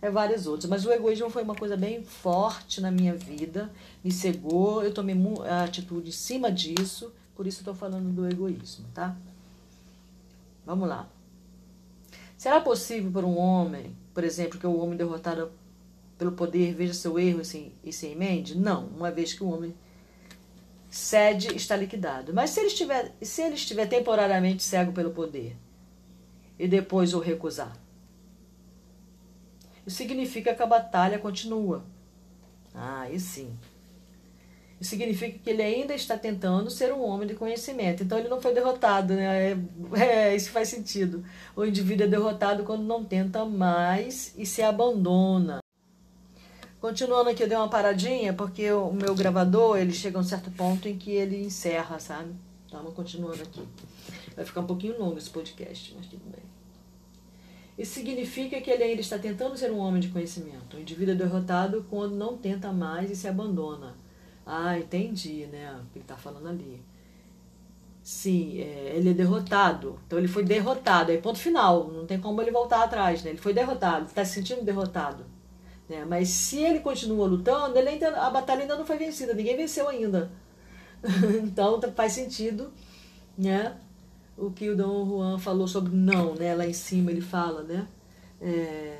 É vários outros. Mas o egoísmo foi uma coisa bem forte na minha vida, me cegou, eu tomei a atitude em cima disso, por isso estou falando do egoísmo, tá? Vamos lá. Será possível para um homem, por exemplo, que o homem derrotado pelo poder veja seu erro e se, e se emende? Não, uma vez que o homem cede, está liquidado. Mas se ele estiver, se ele estiver temporariamente cego pelo poder e depois o recusar? Isso significa que a batalha continua. Ah, e sim. Isso significa que ele ainda está tentando ser um homem de conhecimento. Então ele não foi derrotado, né? É, é, isso faz sentido. O indivíduo é derrotado quando não tenta mais e se abandona. Continuando aqui, eu dei uma paradinha, porque o meu gravador, ele chega a um certo ponto em que ele encerra, sabe? Então, continuando aqui. Vai ficar um pouquinho longo esse podcast, mas tudo bem. Isso significa que ele ainda está tentando ser um homem de conhecimento. O indivíduo é derrotado quando não tenta mais e se abandona. Ah, entendi, né? O que ele está falando ali. Sim, é, ele é derrotado. Então ele foi derrotado. Aí ponto final. Não tem como ele voltar atrás, né? Ele foi derrotado. Está se sentindo derrotado. Né? Mas se ele continua lutando, ele ainda, a batalha ainda não foi vencida, ninguém venceu ainda. então faz sentido né? o que o Dom Juan falou sobre não, né? lá em cima ele fala, né? É...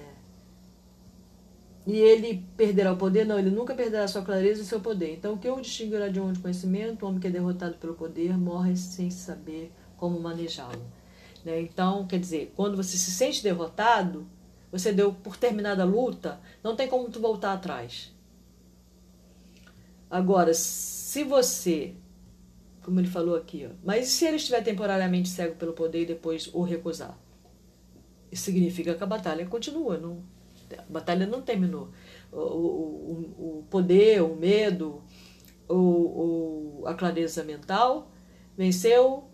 E ele perderá o poder? Não, ele nunca perderá a sua clareza e seu poder. Então, o que o distinguirá de um de conhecimento? O homem que é derrotado pelo poder morre sem saber como manejá-lo. Né? Então, quer dizer, quando você se sente derrotado, você deu por terminada a luta, não tem como tu voltar atrás. Agora, se você, como ele falou aqui, ó, mas se ele estiver temporariamente cego pelo poder e depois o recusar? Isso significa que a batalha continua, não, a batalha não terminou. O, o, o poder, o medo, o, a clareza mental venceu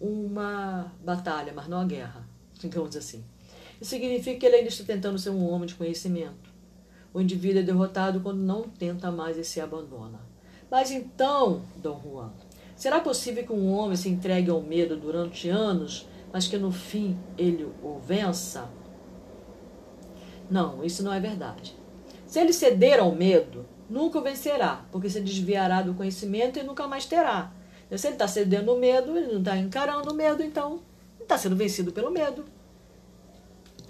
uma batalha, mas não a guerra, digamos assim. Isso significa que ele ainda está tentando ser um homem de conhecimento. O indivíduo é derrotado quando não tenta mais e se abandona. Mas então, Dom Juan, será possível que um homem se entregue ao medo durante anos, mas que no fim ele o vença? Não, isso não é verdade. Se ele ceder ao medo, nunca o vencerá, porque se desviará do conhecimento e nunca mais terá. Se ele está cedendo o medo, ele não está encarando o medo, então está sendo vencido pelo medo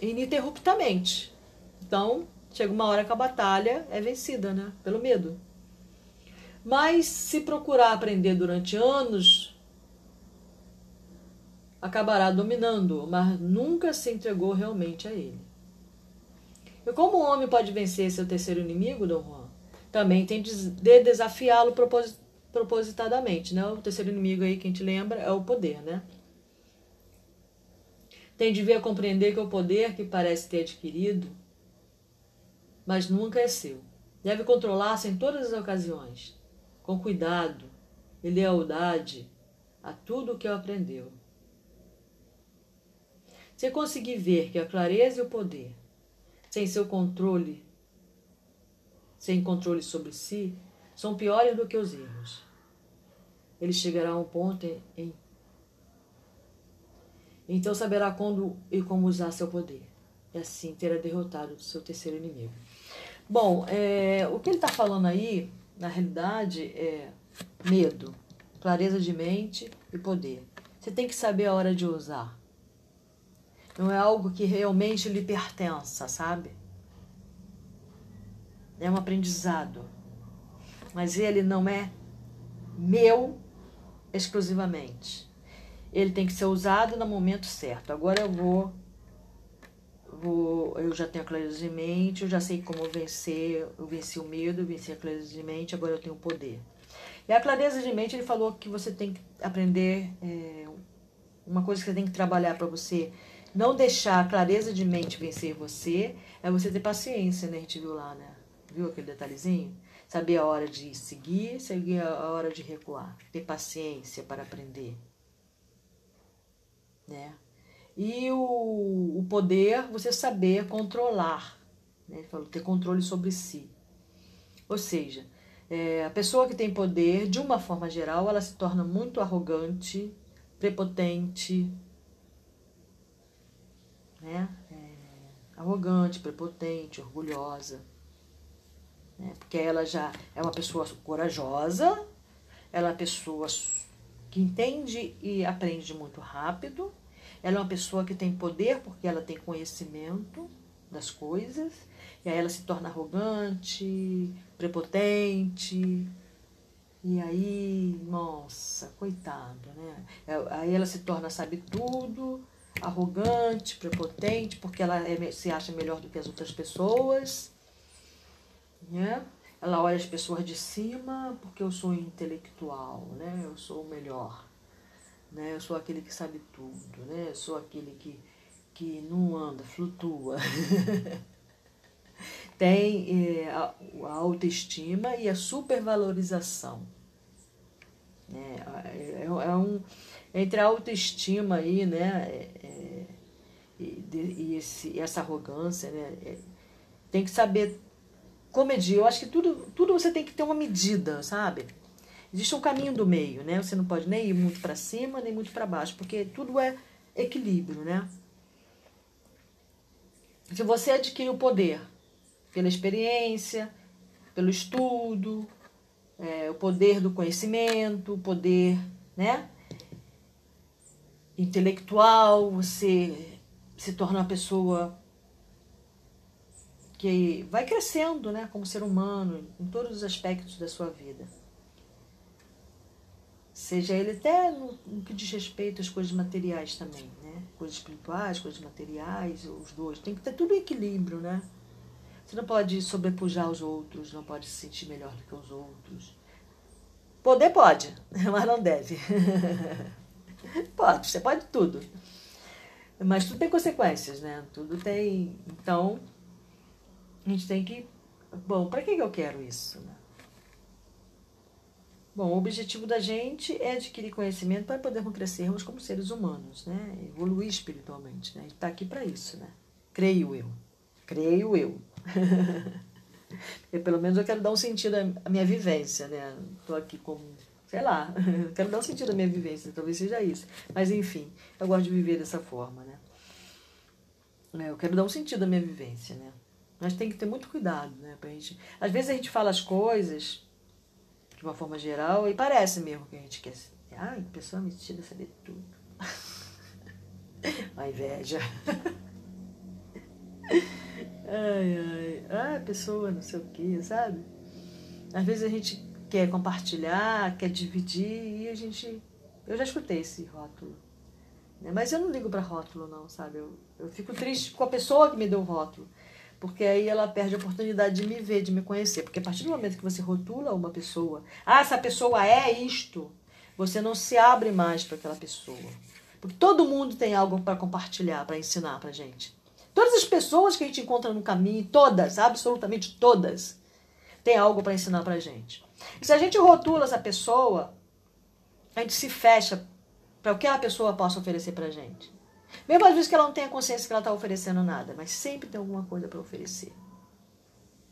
ininterruptamente. Então, chega uma hora que a batalha é vencida, né? Pelo medo. Mas se procurar aprender durante anos, acabará dominando, mas nunca se entregou realmente a ele. E como o homem pode vencer seu terceiro inimigo, Dom Juan? Também tem de desafiá-lo propositadamente, né? O terceiro inimigo aí, quem te lembra, é o poder, né? Tem de vir a compreender que o poder que parece ter adquirido, mas nunca é seu. Deve controlar-se em todas as ocasiões, com cuidado e lealdade a tudo o que aprendeu. Se conseguir ver que a clareza e o poder, sem seu controle, sem controle sobre si, são piores do que os erros. Ele chegará a um ponto em então saberá quando e como usar seu poder. E assim terá derrotado seu terceiro inimigo. Bom, é, o que ele está falando aí, na realidade, é medo, clareza de mente e poder. Você tem que saber a hora de usar. Não é algo que realmente lhe pertença, sabe? É um aprendizado. Mas ele não é meu exclusivamente ele tem que ser usado no momento certo. Agora eu vou, vou eu já tenho a clareza de mente, eu já sei como vencer, eu venci o medo, venci a clareza de mente, agora eu tenho o poder. E a clareza de mente, ele falou que você tem que aprender, é, uma coisa que você tem que trabalhar para você não deixar a clareza de mente vencer você, é você ter paciência, né? A gente viu lá, né? Viu aquele detalhezinho? Saber a hora de seguir, seguir a hora de recuar. Ter paciência para aprender né? E o, o poder, você saber controlar, né? Falou, ter controle sobre si. Ou seja, É, a pessoa que tem poder, de uma forma geral, ela se torna muito arrogante, prepotente, né? É, arrogante, prepotente, orgulhosa. Né? Porque ela já é uma pessoa corajosa, ela é uma pessoa que entende e aprende muito rápido, ela é uma pessoa que tem poder porque ela tem conhecimento das coisas, e aí ela se torna arrogante, prepotente, e aí, nossa, coitado, né? É, aí ela se torna sabe tudo, arrogante, prepotente, porque ela é, se acha melhor do que as outras pessoas, né? Ela olha as pessoas de cima porque eu sou intelectual, né? Eu sou o melhor, né? Eu sou aquele que sabe tudo, né? Eu sou aquele que, que não anda, flutua. tem é, a, a, autoestima e a supervalorização. Né? É, é, um, entre a autoestima aí, né, é, é e, e, esse, essa arrogância, né, é, tem que saber comedir. Eu acho que tudo, tudo você tem que ter uma medida, sabe? Existe um caminho do meio, né? Você não pode nem ir muito para cima, nem muito para baixo, porque tudo é equilíbrio, né? Se você adquire o poder pela experiência, pelo estudo, é, o poder do conhecimento, o poder né, intelectual, você se torna uma pessoa que vai crescendo né, como ser humano em todos os aspectos da sua vida. Seja ele até no, no que diz respeito às coisas materiais também, né? Coisas espirituais, coisas materiais, os dois. Tem que ter tudo em equilíbrio, né? Você não pode sobrepujar os outros, não pode se sentir melhor do que os outros. Poder pode, mas não deve. pode, você pode tudo. Mas tudo tem consequências, né? Tudo tem. Então, a gente tem que. Bom, para que eu quero isso? Né? Bom, o objetivo da gente é adquirir conhecimento para podermos crescermos como seres humanos, né? Evoluir espiritualmente, né? A gente está aqui para isso, né? Creio eu. Creio eu. eu, pelo menos eu quero dar um sentido à minha vivência, né? Estou aqui como, sei lá, quero dar um sentido à minha vivência, talvez seja isso. Mas enfim, eu gosto de viver dessa forma, né? É, eu quero dar um sentido à minha vivência, né? Mas tem que ter muito cuidado, né? Pra gente... Às vezes a gente fala as coisas de uma forma geral e parece mesmo que a gente quer. Ai, pessoa metida saber tudo. a inveja. Ai, ai. Ah, pessoa, não sei o que, sabe? Às vezes a gente quer compartilhar, quer dividir e a gente. Eu já escutei esse rótulo. Né? Mas eu não ligo para rótulo, não, sabe? Eu, eu fico triste com a pessoa que me deu o rótulo. Porque aí ela perde a oportunidade de me ver, de me conhecer. Porque a partir do momento que você rotula uma pessoa, ah, essa pessoa é isto, você não se abre mais para aquela pessoa. Porque todo mundo tem algo para compartilhar, para ensinar para gente. Todas as pessoas que a gente encontra no caminho, todas, absolutamente todas, têm algo para ensinar para gente. E se a gente rotula essa pessoa, a gente se fecha para o que a pessoa possa oferecer para gente. Mesmo às vezes que ela não tenha consciência que ela está oferecendo nada, mas sempre tem alguma coisa para oferecer,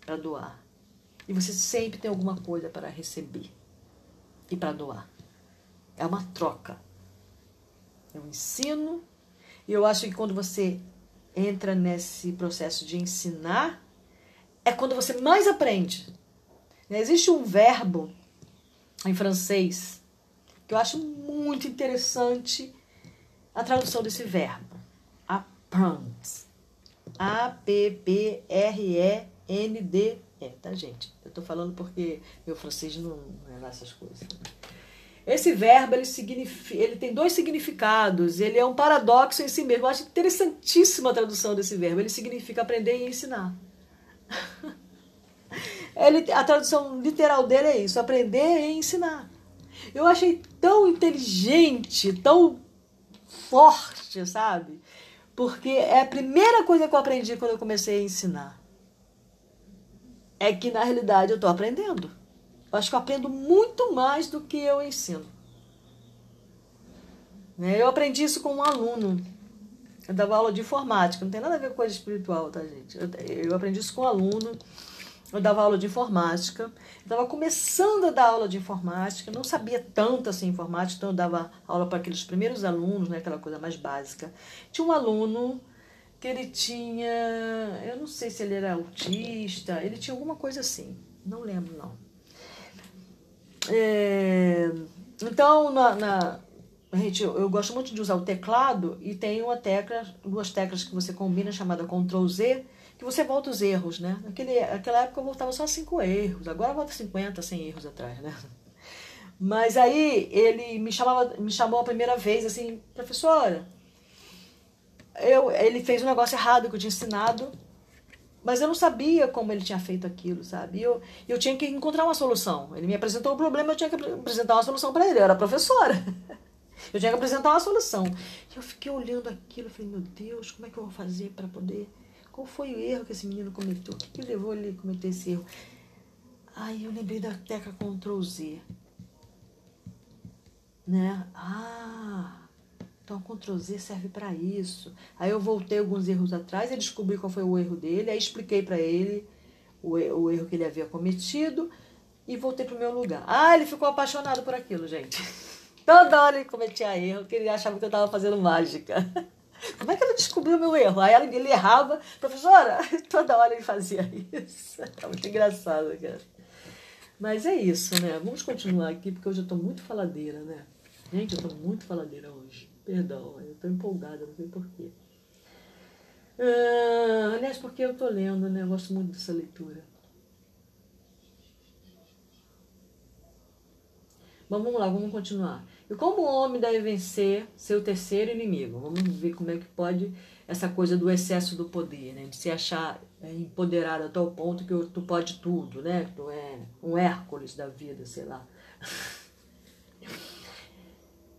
para doar. E você sempre tem alguma coisa para receber e para doar. É uma troca. É um ensino. E eu acho que quando você entra nesse processo de ensinar, é quando você mais aprende. Existe um verbo em francês que eu acho muito interessante a tradução desse verbo. Apprend. A-P-P-R-E-N-D-E, tá, gente? Eu tô falando porque meu francês não, é lá essas coisas. Esse verbo ele, significa, ele tem dois significados, ele é um paradoxo em si mesmo. Eu acho interessantíssima a tradução desse verbo. Ele significa aprender e ensinar. Ele, a tradução literal dele é isso: aprender e ensinar. Eu achei tão inteligente, tão forte, sabe? Porque é a primeira coisa que eu aprendi quando eu comecei a ensinar. É que na realidade eu estou aprendendo. Eu acho que eu aprendo muito mais do que eu ensino. Né? Eu aprendi isso com um aluno. Eu dava aula de informática, não tem nada a ver com coisa espiritual, tá, gente? Eu, eu aprendi isso com um aluno. Eu dava aula de informática. Estava começando a dar aula de informática, não sabia tanto assim informática, então eu dava aula para aqueles primeiros alunos, né, aquela coisa mais básica. Tinha um aluno que ele tinha, eu não sei se ele era autista, ele tinha alguma coisa assim, não lembro não. É, então, na, na gente, eu, eu gosto muito de usar o teclado e tem uma tecla, duas teclas que você combina chamada Ctrl Z, que você volta os erros, né? Naquele, naquela época eu voltava só cinco erros, agora volta 50, 100 erros atrás, né? Mas aí ele me, chamava, me chamou a primeira vez assim, professora, eu, ele fez um negócio errado que eu tinha ensinado, mas eu não sabia como ele tinha feito aquilo, sabe? Eu, eu tinha que encontrar uma solução. Ele me apresentou o problema, eu tinha que apresentar uma solução para ele. Eu era professora. Eu tinha que apresentar uma solução. E eu fiquei olhando aquilo, falei, meu Deus, como é que eu vou fazer para poder qual foi o erro que esse menino cometeu? O que, que levou ele a cometer esse erro? Aí eu lembrei da tecla Ctrl Z. Né? Ah, então Ctrl Z serve para isso. Aí eu voltei alguns erros atrás e descobri qual foi o erro dele. Aí expliquei para ele o, o erro que ele havia cometido e voltei pro meu lugar. Ah, ele ficou apaixonado por aquilo, gente. Toda hora ele cometia erro, que ele achava que eu estava fazendo mágica. Como é que ela descobriu meu erro? Aí ele errava, professora, toda hora ele fazia isso. É muito engraçado, cara. Mas é isso, né? Vamos continuar aqui, porque hoje eu estou muito faladeira, né? Gente, eu estou muito faladeira hoje. Perdão, eu estou empolgada, não sei porquê. Ah, aliás, porque eu estou lendo, né? Eu gosto muito dessa leitura. Mas vamos lá, vamos continuar. E como o homem deve vencer seu terceiro inimigo? Vamos ver como é que pode essa coisa do excesso do poder, né? De se achar é, empoderado a tal ponto que tu pode tudo, né? Tu é um Hércules da vida, sei lá.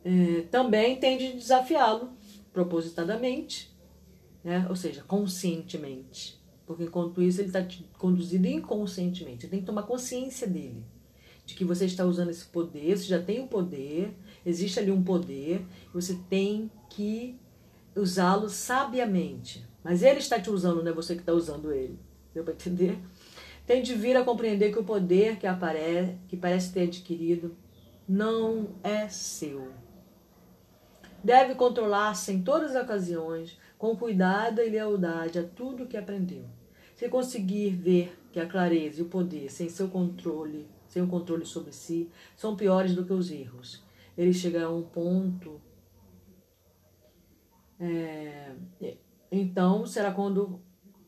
É, também tem de desafiá-lo propositadamente, né? ou seja, conscientemente. Porque enquanto isso ele está conduzido inconscientemente. Você tem que tomar consciência dele de que você está usando esse poder, você já tem o poder, existe ali um poder, você tem que usá-lo sabiamente. Mas ele está te usando, não é você que está usando ele. Deu para entender? Tem de vir a compreender que o poder que aparece, que parece ter adquirido, não é seu. Deve controlar-se em todas as ocasiões, com cuidado e lealdade a tudo que aprendeu. Se conseguir ver que a clareza e o poder, sem seu controle, sem o controle sobre si, são piores do que os erros. Ele chega a um ponto. É, então será quando,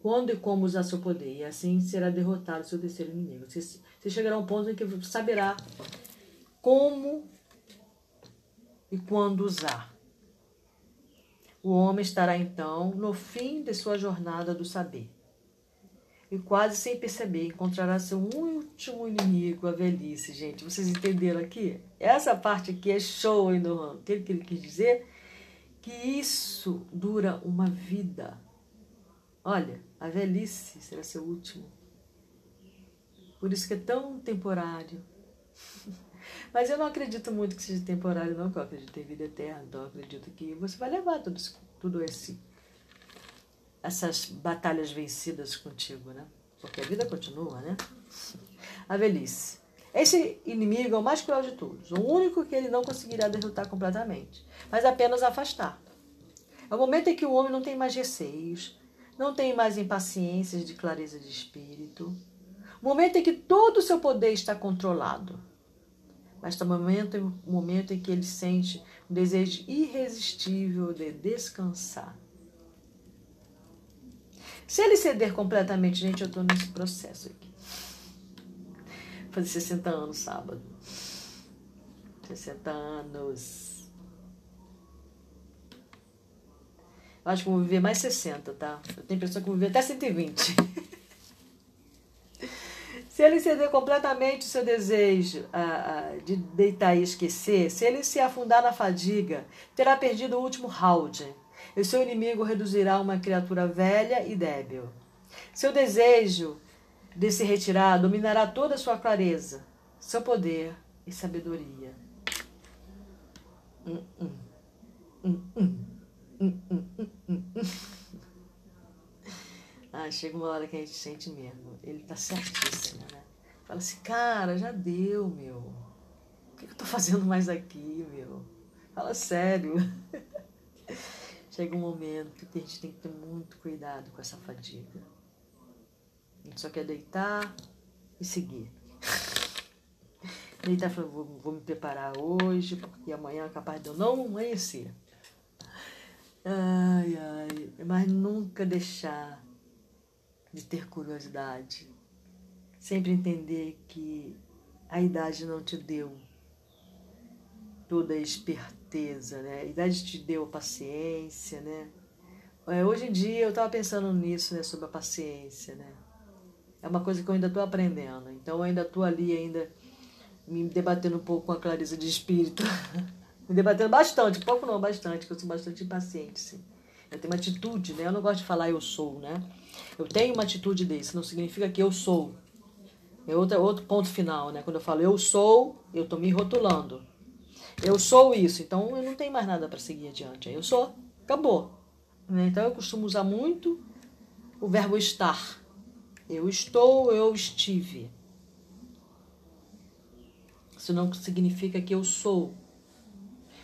quando e como usar seu poder, e assim será derrotado seu terceiro inimigo. Você, você chegará a um ponto em que saberá como e quando usar. O homem estará então no fim de sua jornada do saber e quase sem perceber encontrará seu último inimigo, a velhice, gente. Vocês entenderam aqui? Essa parte aqui é show, hein, O que ele quis dizer? Que isso dura uma vida. Olha, a velhice será seu último. Por isso que é tão temporário. Mas eu não acredito muito que seja temporário, não, que eu acredito em vida eterna. Então eu acredito que você vai levar tudo, tudo esse essas batalhas vencidas contigo, né? Porque a vida continua, né? A velhice. Esse inimigo é o mais cruel de todos, o único que ele não conseguirá derrotar completamente, mas apenas afastar. É o momento em que o homem não tem mais receios, não tem mais impaciências de clareza de espírito, o momento em que todo o seu poder está controlado, mas é o momento, o momento em que ele sente um desejo irresistível de descansar se ele ceder completamente, gente, eu estou nesse processo aqui. Vou fazer 60 anos sábado. 60 anos. Eu acho que vou viver mais 60, tá? Eu tenho pessoa que vou viver até 120. se ele ceder completamente o seu desejo de deitar e esquecer, se ele se afundar na fadiga, terá perdido o último round e seu inimigo reduzirá uma criatura velha e débil. Seu desejo de se retirar dominará toda a sua clareza, seu poder e sabedoria. Mas chega uma hora que a gente sente mesmo. Ele tá certíssimo, né? Fala assim, cara, já deu, meu. O que eu tô fazendo mais aqui, meu? Fala sério. Chega um momento que a gente tem que ter muito cuidado com essa fadiga. A gente só quer deitar e seguir. Deitar falar, vou, vou me preparar hoje, porque amanhã é capaz de eu não amanhecer. Ai, ai, mas nunca deixar de ter curiosidade. Sempre entender que a idade não te deu toda a esperteza, né? A idade te deu paciência, né? É, hoje em dia eu estava pensando nisso, né? Sobre a paciência, né? É uma coisa que eu ainda estou aprendendo. Então eu ainda estou ali ainda me debatendo um pouco com a clareza de espírito. me debatendo bastante, pouco não, bastante, que eu sou bastante impaciente, sim. Eu tenho uma atitude, né? Eu não gosto de falar eu sou, né? Eu tenho uma atitude desse, não significa que eu sou. É outro, outro ponto final, né? Quando eu falo eu sou, eu estou me rotulando. Eu sou isso, então eu não tenho mais nada para seguir adiante. Eu sou, acabou. Né? Então eu costumo usar muito o verbo estar. Eu estou, eu estive. Isso não significa que eu sou.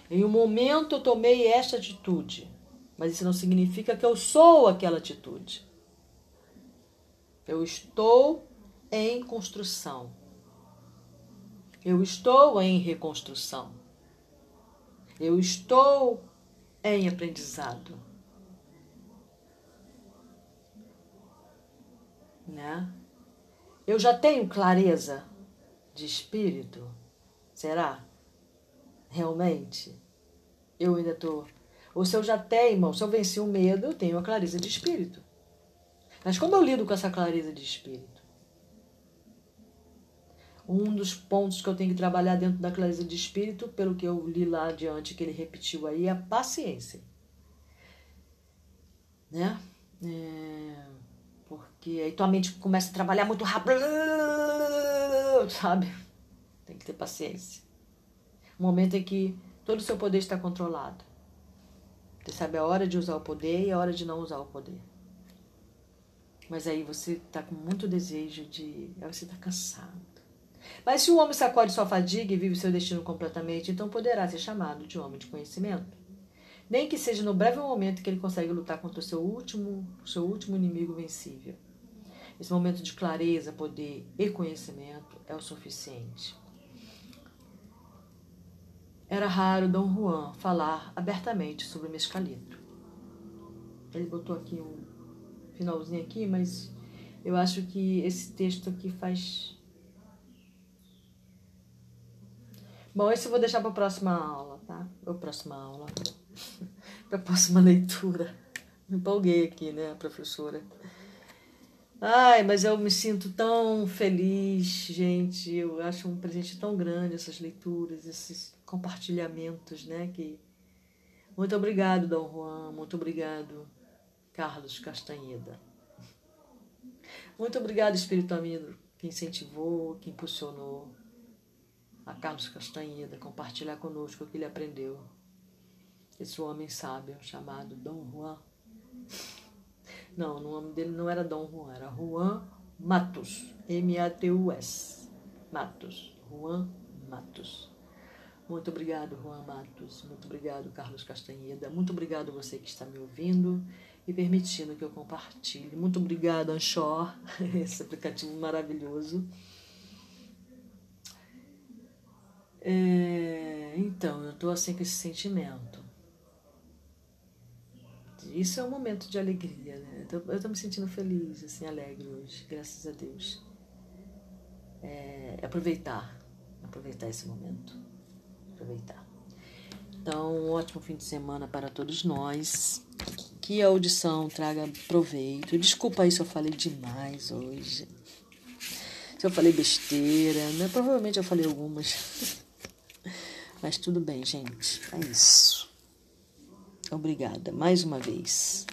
Em um momento eu tomei esta atitude, mas isso não significa que eu sou aquela atitude. Eu estou em construção. Eu estou em reconstrução. Eu estou em aprendizado. Né? Eu já tenho clareza de espírito? Será? Realmente? Eu ainda estou. Ou se eu já tenho, irmão, se eu venci o medo, eu tenho a clareza de espírito. Mas como eu lido com essa clareza de espírito? Um dos pontos que eu tenho que trabalhar dentro da clareza de espírito, pelo que eu li lá adiante, que ele repetiu aí, é a paciência. Né? É, porque aí tua mente começa a trabalhar muito rápido, sabe? Tem que ter paciência. Um momento em que todo o seu poder está controlado. Você sabe a hora de usar o poder e a hora de não usar o poder. Mas aí você está com muito desejo de. Aí você está cansado mas se o homem sacode sua fadiga e vive seu destino completamente, então poderá ser chamado de homem de conhecimento. Nem que seja no breve momento que ele consegue lutar contra o seu último, seu último inimigo vencível. Esse momento de clareza, poder e conhecimento é o suficiente. Era raro Dom Juan falar abertamente sobre Mescalito. Ele botou aqui um finalzinho aqui, mas eu acho que esse texto aqui faz Bom, esse eu vou deixar para a próxima aula, tá? Ou próxima aula. para a próxima leitura. Me empolguei aqui, né, professora? Ai, mas eu me sinto tão feliz, gente. Eu acho um presente tão grande essas leituras, esses compartilhamentos, né? Que... Muito obrigado, Dom Juan. Muito obrigado, Carlos Castanheda. Muito obrigado, Espírito Amigo, que incentivou, que impulsionou a Carlos Castanheda compartilhar conosco o que ele aprendeu. Esse homem sábio chamado Dom Juan. Não, o nome dele não era Dom Juan, era Juan Matos. M-A-T-U-S. Matos. Juan Matos. Muito obrigado, Juan Matos. Muito obrigado, Carlos Castanheda. Muito obrigado você que está me ouvindo e permitindo que eu compartilhe. Muito obrigado, Anchor, esse aplicativo maravilhoso. É, então, eu estou assim com esse sentimento. Isso é um momento de alegria, né? Eu estou me sentindo feliz, assim, alegre hoje, graças a Deus. É, aproveitar, aproveitar esse momento. Aproveitar. Então, um ótimo fim de semana para todos nós. Que a audição traga proveito. Desculpa aí se eu falei demais hoje. Se eu falei besteira, né? Provavelmente eu falei algumas. Mas tudo bem, gente. É isso. Obrigada mais uma vez.